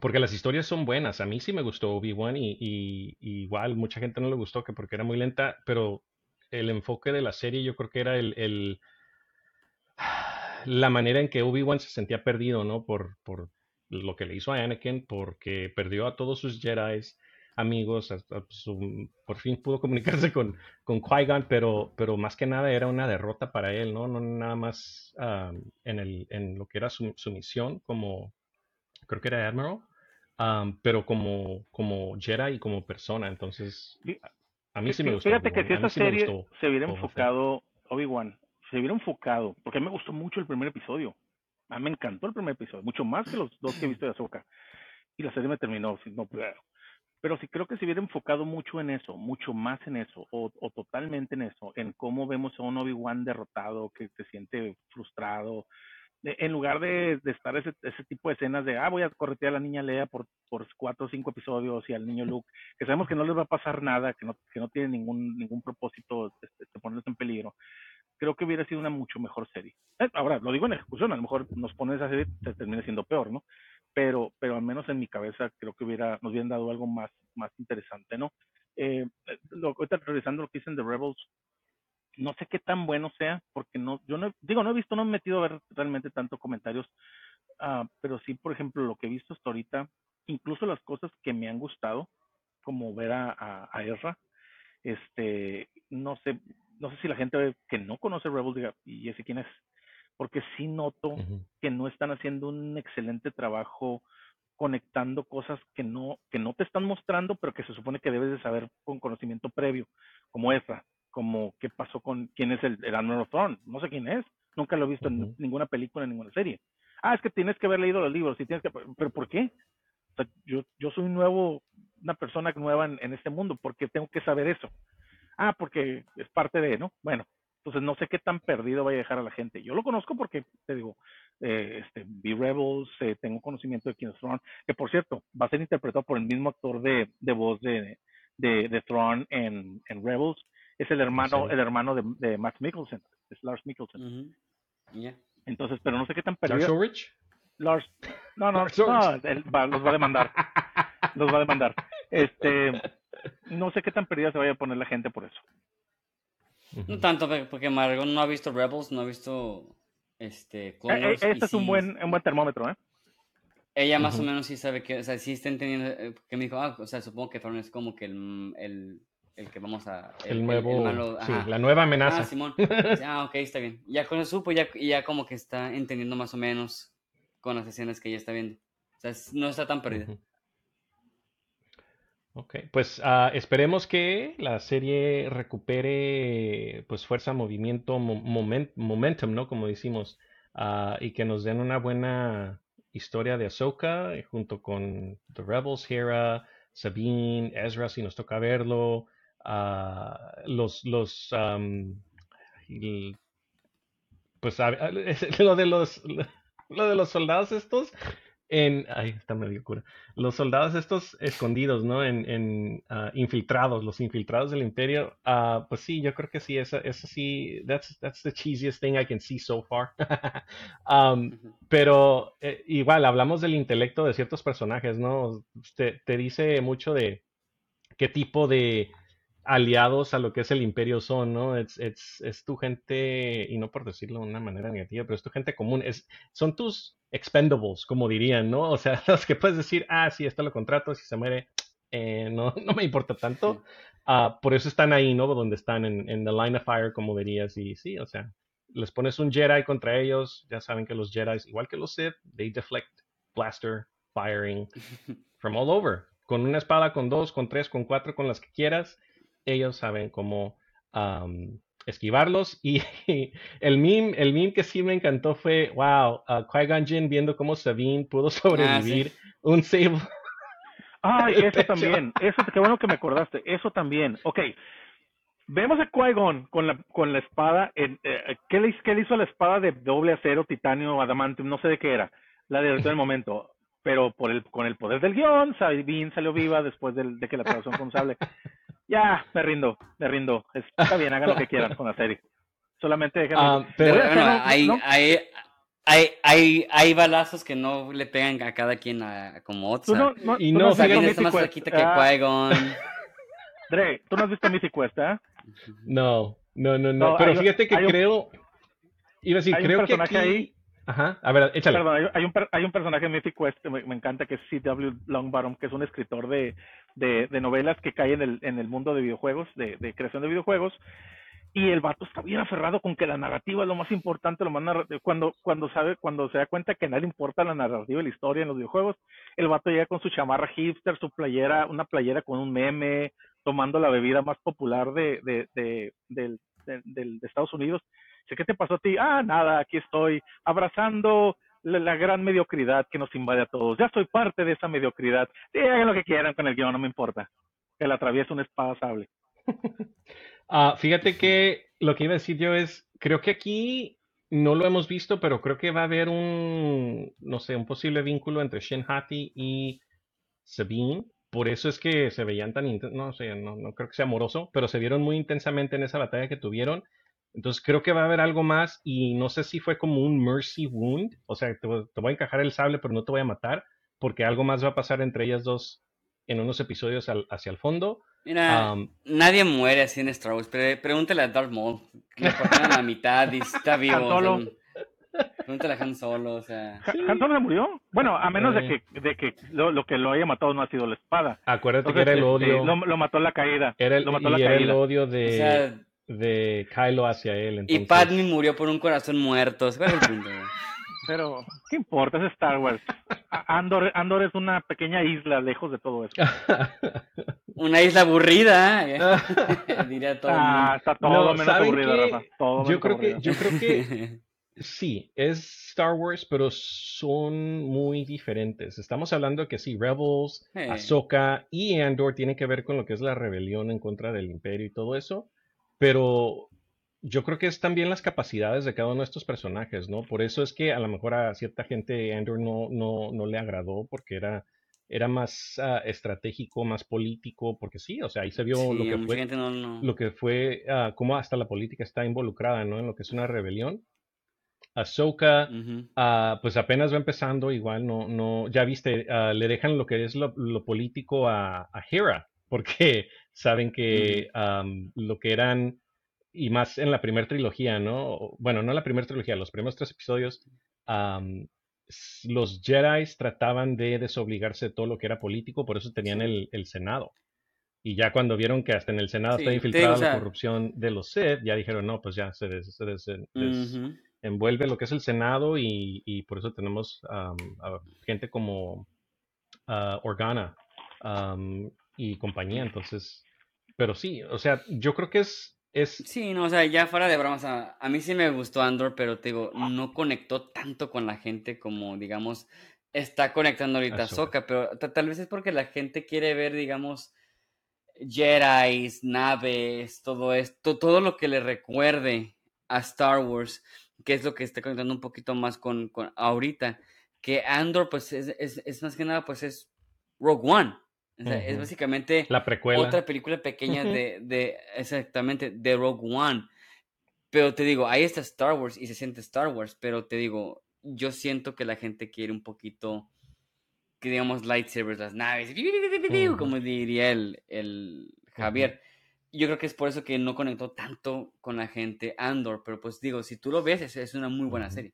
Speaker 1: porque las historias son buenas. A mí sí me gustó Obi-Wan y, igual mucha gente no le gustó que porque era muy lenta, pero el enfoque de la serie yo creo que era el, la manera en que Obi-Wan se sentía perdido, ¿no? Por, por lo que le hizo a Anakin, porque perdió a todos sus Jedi, amigos, por fin pudo comunicarse con, con Qui-Gon, pero, pero más que nada era una derrota para él, ¿no? No nada más en, el, en lo que era su, su, misión como, creo que era Admiral, pero como, como Jedi y como persona, entonces a mí sí me gustó.
Speaker 3: Fíjate que si esta serie se hubiera enfocado, Obi-Wan, se hubiera enfocado, porque a mí me gustó mucho el primer episodio, a mí me encantó el primer episodio, mucho más que los dos que he visto de Ahsoka. Y la serie me terminó, no, pero sí creo que se hubiera enfocado mucho en eso, mucho más en eso, o, o totalmente en eso, en cómo vemos a un Obi-Wan derrotado, que se siente frustrado, en lugar de, de estar ese, ese, tipo de escenas de, ah, voy a corretear a la niña Lea por, por cuatro o cinco episodios y al niño Luke, que sabemos que no les va a pasar nada, que no, que no tiene ningún, ningún propósito de, de ponerlos en peligro, creo que hubiera sido una mucho mejor serie. Eh, ahora, lo digo en ejecución, a lo mejor nos pone esa serie, se termina siendo peor, ¿no? Pero, pero al menos en mi cabeza creo que hubiera, nos hubieran dado algo más, más interesante, ¿no? Eh, lo, ahorita revisando lo que dicen de Rebels, no sé qué tan bueno sea, porque no, yo no, digo, no he visto, no me he metido a ver realmente tanto comentarios, uh, pero sí, por ejemplo, lo que he visto hasta ahorita, incluso las cosas que me han gustado, como ver a, a, a Ezra, este, no sé, no sé si la gente que no conoce Rebels diga, ¿y ese quién es? Porque sí noto que no están haciendo un excelente trabajo conectando cosas que no, que no te están mostrando, pero que se supone que debes de saber con conocimiento previo, como esa, como qué pasó con quién es el, el Admiral Thrawn, no sé quién es, nunca lo he visto en ninguna película, en ninguna serie. Ah, es que tienes que haber leído los libros, y tienes que, pero ¿por qué? O sea, yo, yo soy nuevo, una persona nueva en, en este mundo, porque tengo que saber eso ah, porque es parte de, ¿no? Bueno, entonces no sé qué tan perdido vaya a dejar a la gente. Yo lo conozco porque, te digo, eh, este, vi Rebels, eh, tengo conocimiento de King's Throne, que por cierto, va a ser interpretado por el mismo actor de, de voz de, de, de Throne en, en, Rebels. Es el hermano, el hermano de, de Max Mikkelsen, es Lars Mikkelsen. Entonces, pero no sé qué tan perdido.
Speaker 1: ¿Lars Ulrich?
Speaker 3: Lars, no, no, no, él va, los va a demandar. los va a demandar. Este, no sé qué tan perdida se vaya a poner la gente por eso.
Speaker 2: No tanto, porque Margot no ha visto Rebels, no ha visto este
Speaker 3: Clone eh, eh, este es un buen, un buen termómetro, ¿eh?
Speaker 2: Ella más o menos sí sabe que, o sea, sí está entendiendo, eh, que me dijo, ah, o sea, supongo que Thorne es como que el, el, el que vamos a...
Speaker 1: El, nuevo, sí, la nueva amenaza.
Speaker 2: Ah, Simón. ah, ok, está bien. Ya con eso supo, ya, ya como que está entendiendo más o menos con las escenas que ella está viendo. O sea, no está tan perdida.
Speaker 1: Ok, pues uh, esperemos que la serie recupere pues fuerza, movimiento, moment, momentum, ¿no? Como decimos, uh, y que nos den una buena historia de Ahsoka eh, junto con The Rebels, Hera, Sabine, Ezra, si nos toca verlo, uh, los, los, um, y, pues lo de los, lo de los soldados estos, en, ay, está medio cura, los soldados estos escondidos, ¿no? En, en uh, infiltrados, los infiltrados del imperio, uh, pues sí, yo creo que sí, eso, eso sí, that's, that's the cheesiest thing I can see so far. um, pero eh, igual, hablamos del intelecto de ciertos personajes, ¿no? Te, te dice mucho de qué tipo de aliados a lo que es el imperio son, ¿no? Es, es, es, tu gente, y no por decirlo de una manera negativa, pero es tu gente común, es, son tus expendables, como dirían, ¿no? O sea, los que puedes decir, ah, sí, esto lo contrato, si se muere, eh, no, no me importa tanto. Uh, por eso están ahí, ¿no? Donde están en, en the line of fire, como dirías, y sí, o sea, les pones un Jedi contra ellos, ya saben que los Jedi, igual que los Sith, they deflect blaster, firing from all over. Con una espada, con dos, con tres, con cuatro, con las que quieras ellos saben cómo esquivarlos. Y el meme, el meme que sí me encantó fue, wow, uh, Qui-Gon Jinn viendo cómo Sabine pudo ah, sobrevivir un sable.
Speaker 3: Ay, eso también, eso, qué bueno que me acordaste, eso también. Ok, vemos a Qui-Gon con la, con la espada, en, eh, ¿qué, le, ¿qué, le, hizo a la espada de doble acero, titanio, adamantium, no sé de qué era, la de del momento? Pero por el, con el poder del guion, Sabine salió viva después de, de que la traducción con sable. Ya, me rindo, me rindo. Está bien, hagan lo que quieran con la serie. Solamente déjenme. Ah,
Speaker 2: pero bueno, hay, hay, hay, hay, hay, balazos que no le pegan a cada quien a, como otros.
Speaker 3: No, no, y no, está más cerquita que ah. Dre, ¿tú no has visto Mythic Quest, eh?
Speaker 1: No, no, no, no. pero fíjate que creo. iba a decir, creo que aquí... ahí Ajá, a ver, échale.
Speaker 3: Perdón, hay, un, hay un personaje mítico este, me, encanta, que es C.W. Longbottom, que es un escritor de, de, novelas que cae en el, en el mundo de videojuegos, de, de creación de videojuegos, y el vato está bien aferrado con que la narrativa es lo más importante, lo más cuando cuando sabe cuando se da cuenta que a nadie importa la narrativa y la historia en los videojuegos, el vato llega con su chamarra hipster, su playera, una playera con un meme, tomando la bebida más popular de, de, de, de Estados Unidos. ¿Qué te pasó a ti? Ah, nada, aquí estoy abrazando la, gran mediocridad que nos invade a todos. Ya soy parte de esa mediocridad. Sí, hagan lo que quieran con el guion, no me importa. Que la atraviese una espada sable.
Speaker 1: Ah, fíjate que lo que iba a decir yo es, creo que aquí no lo hemos visto, pero creo que va a haber un, no sé, un posible vínculo entre Shin Hati y Sabine. Por eso es que se veían tan, no sé, no, no creo que sea amoroso, pero se vieron muy intensamente en esa batalla que tuvieron. Entonces creo que va a haber algo más y no sé si fue como un mercy wound, o sea, te, te voy a encajar el sable pero no te voy a matar, porque algo más va a pasar entre ellas dos en unos episodios hacia el fondo.
Speaker 2: Mira, nadie muere así en Star Wars. Pero pregúntale a Darth Maul, que le a la mitad y está vivo. Solo. pregúntale a Han Solo, o sea.
Speaker 3: ¿Han Solo se murió? Bueno, a menos de que, de que lo, que lo haya matado no ha sido la espada.
Speaker 1: Acuérdate que era el este, odio.
Speaker 3: lo, mató la caída.
Speaker 1: Era el,
Speaker 3: lo
Speaker 1: mató la caída. el odio de, de Kylo hacia él.
Speaker 2: Y Padme murió por un corazón muerto. ¿Cuál es el punto?
Speaker 3: Pero, ¿qué importa? Es Star Wars. Andor, Andor es una pequeña isla lejos de todo eso.
Speaker 2: una isla aburrida, ¿eh? diría todo.
Speaker 3: Ah, está todo menos aburrido,
Speaker 1: yo, creo que, yo creo que sí, es Star Wars, pero son muy diferentes. Estamos hablando de que sí, Rebels, Ahsoka y Andor tienen que ver con lo que es la rebelión en contra del Imperio y todo eso. Pero yo creo que es también las capacidades de cada uno de estos personajes, ¿no? Por eso es que a lo mejor a cierta gente Andrew no, no, no le agradó porque era, era más ah, estratégico, más político, porque sí, o sea, ahí se vio lo, que fue, lo que fue, cómo hasta la política está involucrada, ¿no? En lo que es una rebelión. Ahsoka, uh pues apenas va empezando, igual no, no, ya viste, ah, le dejan lo que es lo, político a, a, Hera, porque saben que lo que eran y más en la primera trilogía, ¿no? Bueno, no la primera trilogía, los primeros tres episodios, los Jedi trataban de desobligarse de todo lo que era político, por eso tenían el, Senado. Y ya cuando vieron que hasta en el Senado está infiltrada la corrupción de los Sith, ya dijeron, no, pues ya se, desenvuelve lo que es el Senado y, por eso tenemos gente como ah, Organa y compañía. Entonces, pero sí, o sea, yo creo que es
Speaker 2: Sí, no, o sea, ya fuera de bromas, a, mí sí me gustó Andor, pero te digo, no conectó tanto con la gente como, digamos, está conectando ahorita Soka, pero tal vez es porque la gente quiere ver, digamos, Jedi, naves, todo esto, todo lo que le recuerde a Star Wars, que es lo que está conectando un poquito más con, con ahorita, que Andor, pues, es, es, es más que nada, pues, es Rogue One. Es básicamente
Speaker 1: la
Speaker 2: otra película pequeña de, de, exactamente, de Rogue One. Pero te digo, ahí está Star Wars y se siente Star Wars, pero te digo, yo siento que la gente quiere un poquito, que digamos, lightsabers, las naves, como diría el, el Javier. Yo creo que es por eso que no conectó tanto con la gente Andor, pero pues digo, si tú lo ves, es, es una muy buena serie.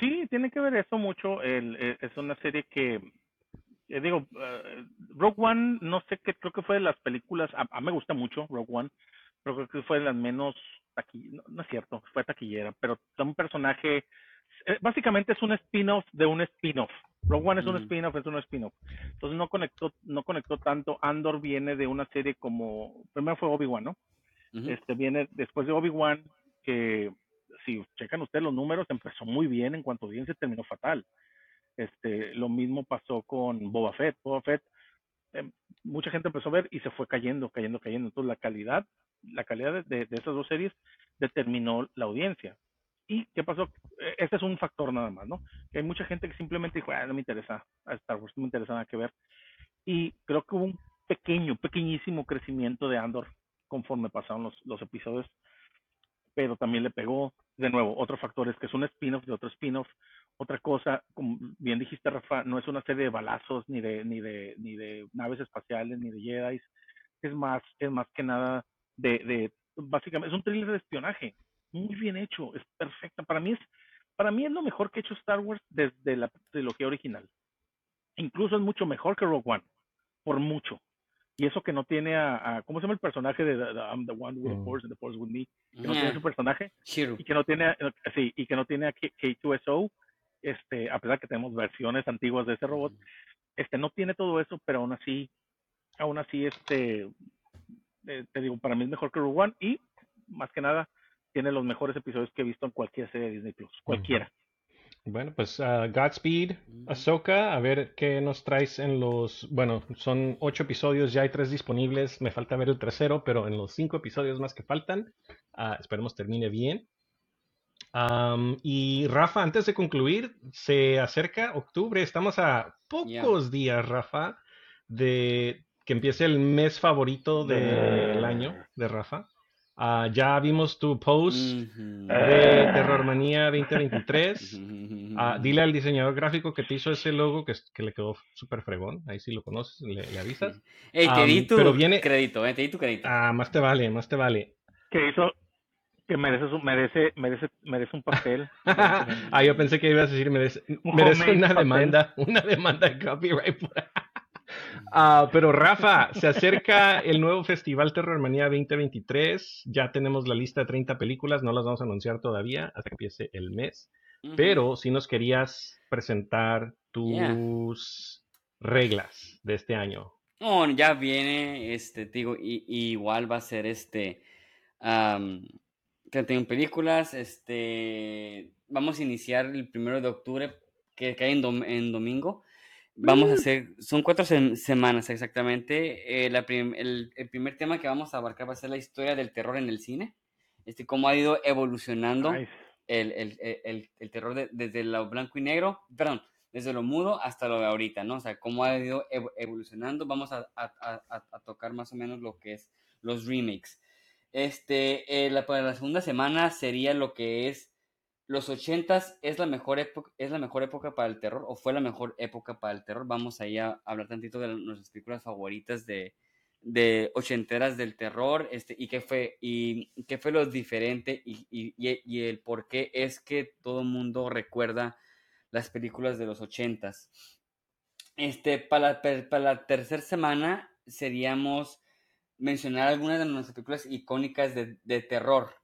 Speaker 3: Sí, tiene que ver eso mucho. El, e, es una serie que eh, digo, uh, Rogue One, no sé qué, creo que fue de las películas, a, mí me gusta mucho Rogue One, pero creo que fue de las menos, no, no, es cierto, fue taquillera, pero un personaje, eh, básicamente es un spin-off de un spin-off. Rogue One es un spin-off, es un spin-off. Entonces no conectó, no conectó tanto. Andor viene de una serie como, primero fue Obi-Wan, ¿no? Este viene después de Obi-Wan, que si checan ustedes los números, empezó muy bien en cuanto a audiencia, terminó fatal. Este, lo mismo pasó con Boba Fett. Boba Fett, em, mucha gente empezó a ver y se fue cayendo, cayendo, cayendo. Entonces la calidad, la calidad de, esas dos series determinó la audiencia. ¿Y qué pasó? E, ese es un factor nada más, ¿no? Que hay mucha gente que simplemente dijo, ah, no me interesa a Star Wars, no me interesa nada que ver. Y creo que hubo un pequeño, pequeñísimo crecimiento de Andor conforme pasaron los episodios, pero también le pegó, de nuevo, otro factor es que es un spin-off de otro spin-off, otra cosa, como bien dijiste, Rafa, no es una serie de balazos, ni de, ni de, ni de naves espaciales, ni de Jedi. Es más, es más que nada de, de básicamente, es un thriller de espionaje. Muy bien hecho, es perfecta. Para mí es, para mí es lo mejor que ha hecho Star Wars desde la trilogía original. Incluso es mucho mejor que Rogue One, por mucho. Y eso que no tiene a, ¿cómo se llama el personaje de I'm the one with the mm. force and the force with me? Que no tiene su personaje. Y que no tiene, sí, y que no tiene a K2SO, este, a pesar que tenemos versiones antiguas de ese robot, este, no tiene todo eso, pero aún así, aún así, este, eh, te digo, para mí es mejor que Rogue One y, más que nada, tiene los mejores episodios que he visto en cualquier serie de Disney Plus, cualquiera.
Speaker 1: Bueno, pues uh, Godspeed, Ahsoka, a ver qué nos traes en los, bueno, son ocho episodios, ya hay tres disponibles, me falta ver el tercero, pero en los cinco episodios más que faltan, uh, esperemos termine bien. y Rafa, antes de concluir, se acerca octubre, estamos a pocos días, Rafa, de que empiece el mes favorito del año de Rafa. Uh, ya vimos tu post de Terrormanía 2023. Uh, ah, dile al diseñador gráfico que te hizo ese logo que, que le quedó súper fregón. Ahí sí lo conoces, le, avisas.
Speaker 2: Te di tu pero viene... crédito, eh, te di tu crédito.
Speaker 1: Ah, más te vale, más te vale.
Speaker 3: Que hizo, que merece, merece, merece, merece un papel.
Speaker 1: ah, yo pensé que ibas a decir merece, merece una demanda, una demanda de copyright. Ah, pero Rafa, se acerca el nuevo Festival Terrormanía 2023. Ya tenemos la lista de 30 películas, no las vamos a anunciar todavía hasta que empiece el mes. Pero si nos querías presentar tus reglas de este año.
Speaker 2: Oh, ya viene, este, digo, y, igual va a ser este. Um, 31 películas, este. Vamos a iniciar el primero de octubre, que cae en domingo. Vamos a mm. hacer, son cuatro semanas exactamente. Eh, el, primer tema que vamos a abarcar va a ser la historia del terror en el cine. Este, cómo ha ido evolucionando el, terror desde lo blanco y negro, perdón, desde lo mudo hasta lo de ahorita, ¿no? O sea, cómo ha ido evolucionando. Vamos a, tocar más o menos lo que es los remakes. Este, eh, la, para la segunda semana sería lo que es los ochentas es la mejor época, es la mejor época para el terror, o fue la mejor época para el terror. Vamos ahí a hablar tantito de nuestras películas favoritas de, de ochenteras del terror, este, y qué fue, y qué fue lo diferente, y, y, el por qué es que todo el mundo recuerda las películas de los ochentas. Este, para la, para la tercera semana seríamos mencionar algunas de nuestras películas icónicas de, de terror,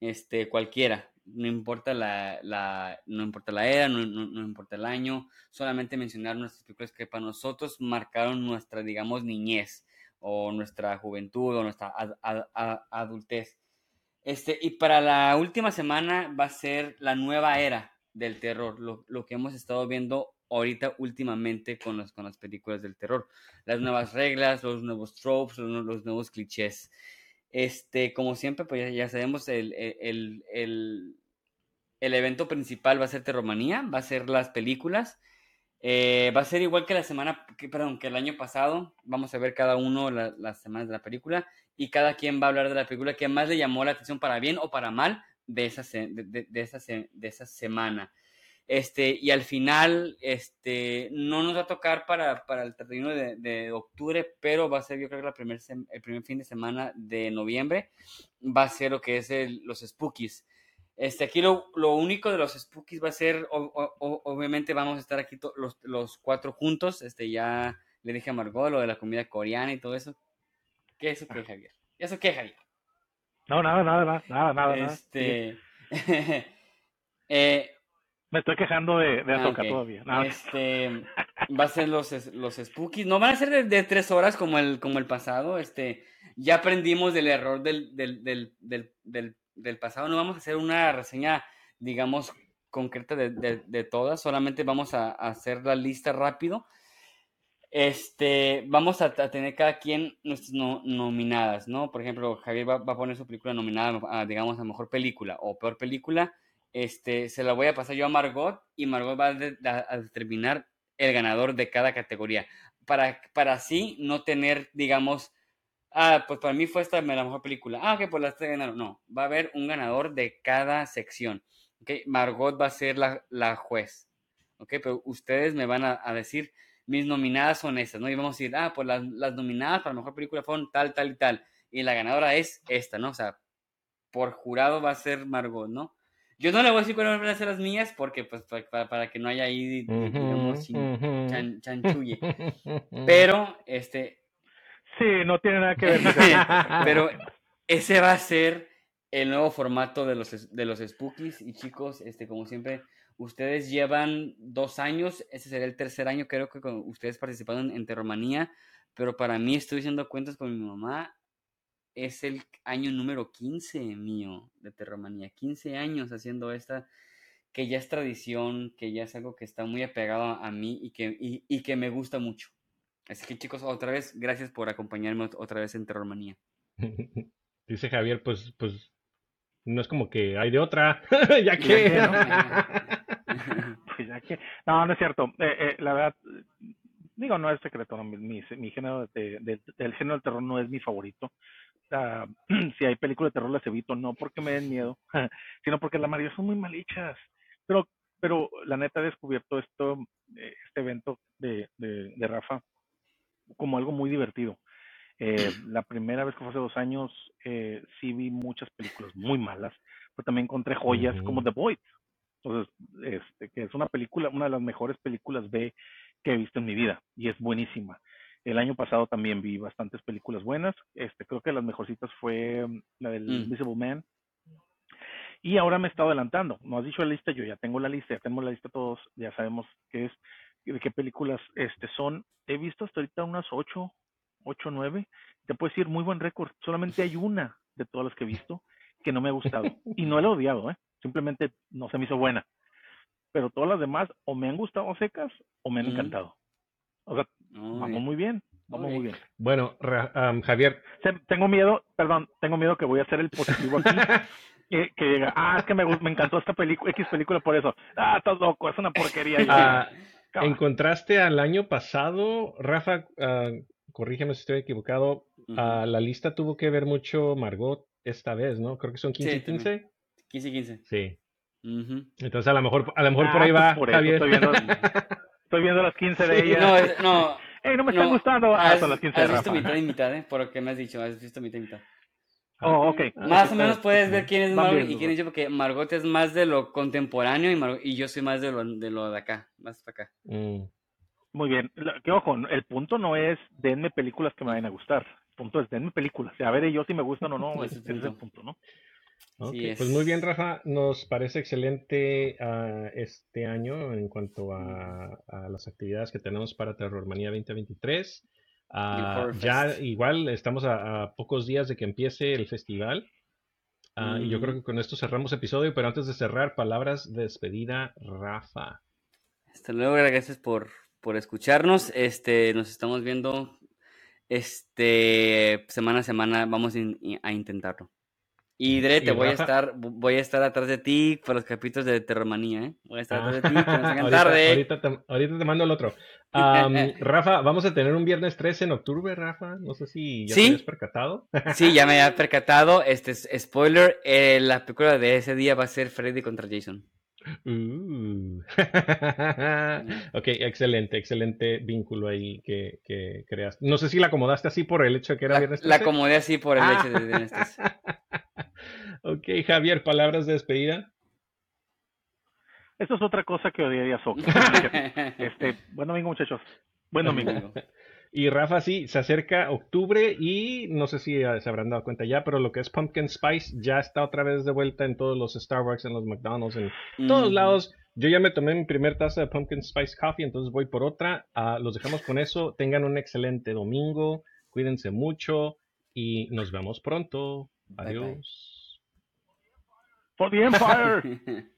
Speaker 2: este, cualquiera no importa la, la, no importa la era, no, no, importa el año, solamente mencionar nuestras películas que para nosotros marcaron nuestra, digamos, niñez o nuestra juventud o nuestra adultez. Este, y para la última semana va a ser la nueva era del terror, lo, lo que hemos estado viendo ahorita últimamente con, los, con las películas del terror. Las nuevas reglas, los nuevos tropes, los, nuevos clichés. Este, como siempre, pues ya, sabemos, el, el, el, evento principal va a ser Terromanía, va a ser las películas. Eh, va a ser igual que la semana, que, perdón, que el año pasado. Vamos a ver cada uno las semanas de la película y cada quien va a hablar de la película que más le llamó la atención para bien o para mal de esa, de, de, de esa, semana. Este, y al final, este, no nos va a tocar para, para el 31 de, octubre, pero va a ser, yo creo que primer el primer fin de semana de noviembre, va a ser lo que es los Spookies. Este, aquí lo, lo, único de los Spookies va a ser, obviamente vamos a estar aquí los, los, cuatro juntos, este, ya le dije a Margot lo de la comida coreana y todo eso. ¿Qué es eso qué, Javier? ¿Eso qué, Javier?
Speaker 3: No, nada, nada, nada, nada, nada.
Speaker 2: Este, eh,
Speaker 3: me estoy quejando de, de ah, todavía.
Speaker 2: Este, va a ser los, los spookies. No van a ser de, tres horas como el, como el pasado. Este, ya aprendimos del error del, del, del, del, del pasado. No vamos a hacer una reseña, digamos, concreta de, todas. Solamente vamos a, hacer la lista rápido. Este, vamos a, tener cada quien nuestras nominadas, ¿no? Por ejemplo, Javier va, va, a poner su película nominada, a, digamos, a mejor película o peor película este, se la voy a pasar yo a Margot y Margot va a, determinar el ganador de cada categoría. Para, para así no tener, digamos, ah, pues para mí fue esta la mejor película. Ah, que pues la estoy ganando. No, va a haber un ganador de cada sección. Okay? Margot va a ser la, la juez. Okay? Pero ustedes me van a, decir, mis nominadas son estas, ¿no? Y vamos a decir, ah, pues las, las nominadas para la mejor película fueron tal, tal y tal. Y la ganadora es esta, ¿no? O sea, por jurado va a ser Margot, ¿no? Yo no le voy a decir cuáles van a ser las mías porque, pues, para, que no haya ahí, digamos, chanchulle. Pero, este...
Speaker 3: Sí, no tiene nada que ver.
Speaker 2: pero ese va a ser el nuevo formato de los, de los Spookies. Y chicos, este, como siempre, ustedes llevan dos años. Ese sería el tercer año, creo que con ustedes participaron en Terromanía. Pero para mí, estoy haciendo cuentas con mi mamá es el año número 15 mío de Terromanía. 15 años haciendo esta, que ya es tradición, que ya es algo que está muy apegado a mí y que, y, que me gusta mucho. Así que chicos, otra vez, gracias por acompañarme otra vez en Terrormanía.
Speaker 1: Dice Javier, pues, pues, no es como que hay de otra, ya que...
Speaker 3: Pues ya que... No, no es cierto. Eh, eh, la verdad, digo, no es secreto, mi, mi, género de, del género del terror no es mi favorito. si hay películas de terror las evito, no porque me den miedo, sino porque la mayoría son muy mal hechas. Pero, pero la neta he descubierto esto, eh, este evento de, de, Rafa como algo muy divertido. Eh, la primera vez que fue hace dos años, eh, sí vi muchas películas muy malas, pero también encontré joyas como The Void. Entonces, este, que es una película, una de las mejores películas B que he visto en mi vida y es buenísima. El año pasado también vi bastantes películas buenas. Este, creo que las mejorcitas fue mm, la del mm. Invisible Man. Y ahora me he estado adelantando. No has dicho la lista, yo ya tengo la lista, ya tenemos la lista todos, ya sabemos qué es, de qué películas este son. He visto hasta ahorita unas ocho, ocho, nueve. Te puedo decir, muy buen récord. Solamente hay una de todas las que he visto que no me ha gustado. Y no la he odiado, ¿eh? Simplemente no se me hizo buena. Pero todas las demás o me han gustado secas o me han encantado. O sea, vamos muy bien. Vamos muy bien.
Speaker 1: Bueno, Javier.
Speaker 3: Tengo miedo, perdón, tengo miedo que voy a hacer el positivo aquí. que, que ah, es que me, me encantó esta película, X película por eso. Ah, estás loco, es una porquería.
Speaker 1: Ah, ¿Encontraste al año pasado, Rafa, uh, corrígeme si estoy equivocado, a la lista tuvo que ver mucho Margot esta vez, ¿no? Creo que son 15 y 15.
Speaker 2: 15 y 15.
Speaker 1: Sí. Entonces a lo mejor, a lo mejor por ahí va pues Javier.
Speaker 3: Estoy viendo las 15 de ellas.
Speaker 2: no,
Speaker 3: no. no me están gustando. Ah,
Speaker 2: has,
Speaker 3: las 15
Speaker 2: has visto mitad y mitad, ¿eh? Por lo que me has dicho, has visto mitad y mitad.
Speaker 3: Oh, ok.
Speaker 2: Más o menos puedes ver quién es Margot y quién es yo, porque Margot es más de lo contemporáneo y, y yo soy más de lo, de lo de acá, más para acá.
Speaker 1: Mm.
Speaker 3: Muy bien. Que ojo, el punto no es denme películas que me vayan a gustar. El punto es denme películas. a ver yo si me gustan o no. ese es el punto, ¿no?
Speaker 1: pues muy bien, Rafa. Nos parece excelente uh, este año en cuanto a, las actividades que tenemos para Terrormanía 2023. Uh, ya igual estamos a, pocos días de que empiece el festival. Uh, y yo creo mm. que con esto cerramos episodio, pero antes de cerrar, palabras de despedida, Rafa.
Speaker 2: Hasta luego, gracias por, por escucharnos. Este, nos estamos viendo este semana a semana. Vamos a intentarlo. Y Dre, te voy a estar, voy a estar atrás de ti por los capítulos de Terromanía, ¿eh? Voy a estar atrás de ti, que nos
Speaker 1: ahorita, tarde. Ahorita te, ahorita te, mando el otro. Rafa, vamos a tener un viernes 13 en octubre, Rafa. No sé si ya te habías percatado.
Speaker 2: sí, ya me había percatado. Este spoiler, eh, la película de ese día va a ser Freddy contra Jason.
Speaker 1: Uh. ok, excelente, excelente vínculo ahí que, que creaste. No sé si la acomodaste así por el hecho de que era viernes 13.
Speaker 2: La acomodé así por el hecho de viernes 13.
Speaker 1: Ok, Javier, palabras de despedida.
Speaker 3: Eso es otra cosa que odiaría Soca. este, buen domingo, muchachos. Buen domingo.
Speaker 1: Y Rafa, sí, se acerca octubre y no sé si se habrán dado cuenta ya, pero lo que es Pumpkin Spice ya está otra vez de vuelta en todos los Starbucks, en los McDonald's, en todos lados. Yo ya me tomé mi primer taza de Pumpkin Spice Coffee, entonces voy por otra. Uh, los dejamos con eso. Tengan un excelente domingo. Cuídense mucho y nos vemos pronto. Adiós.
Speaker 3: For the Empire!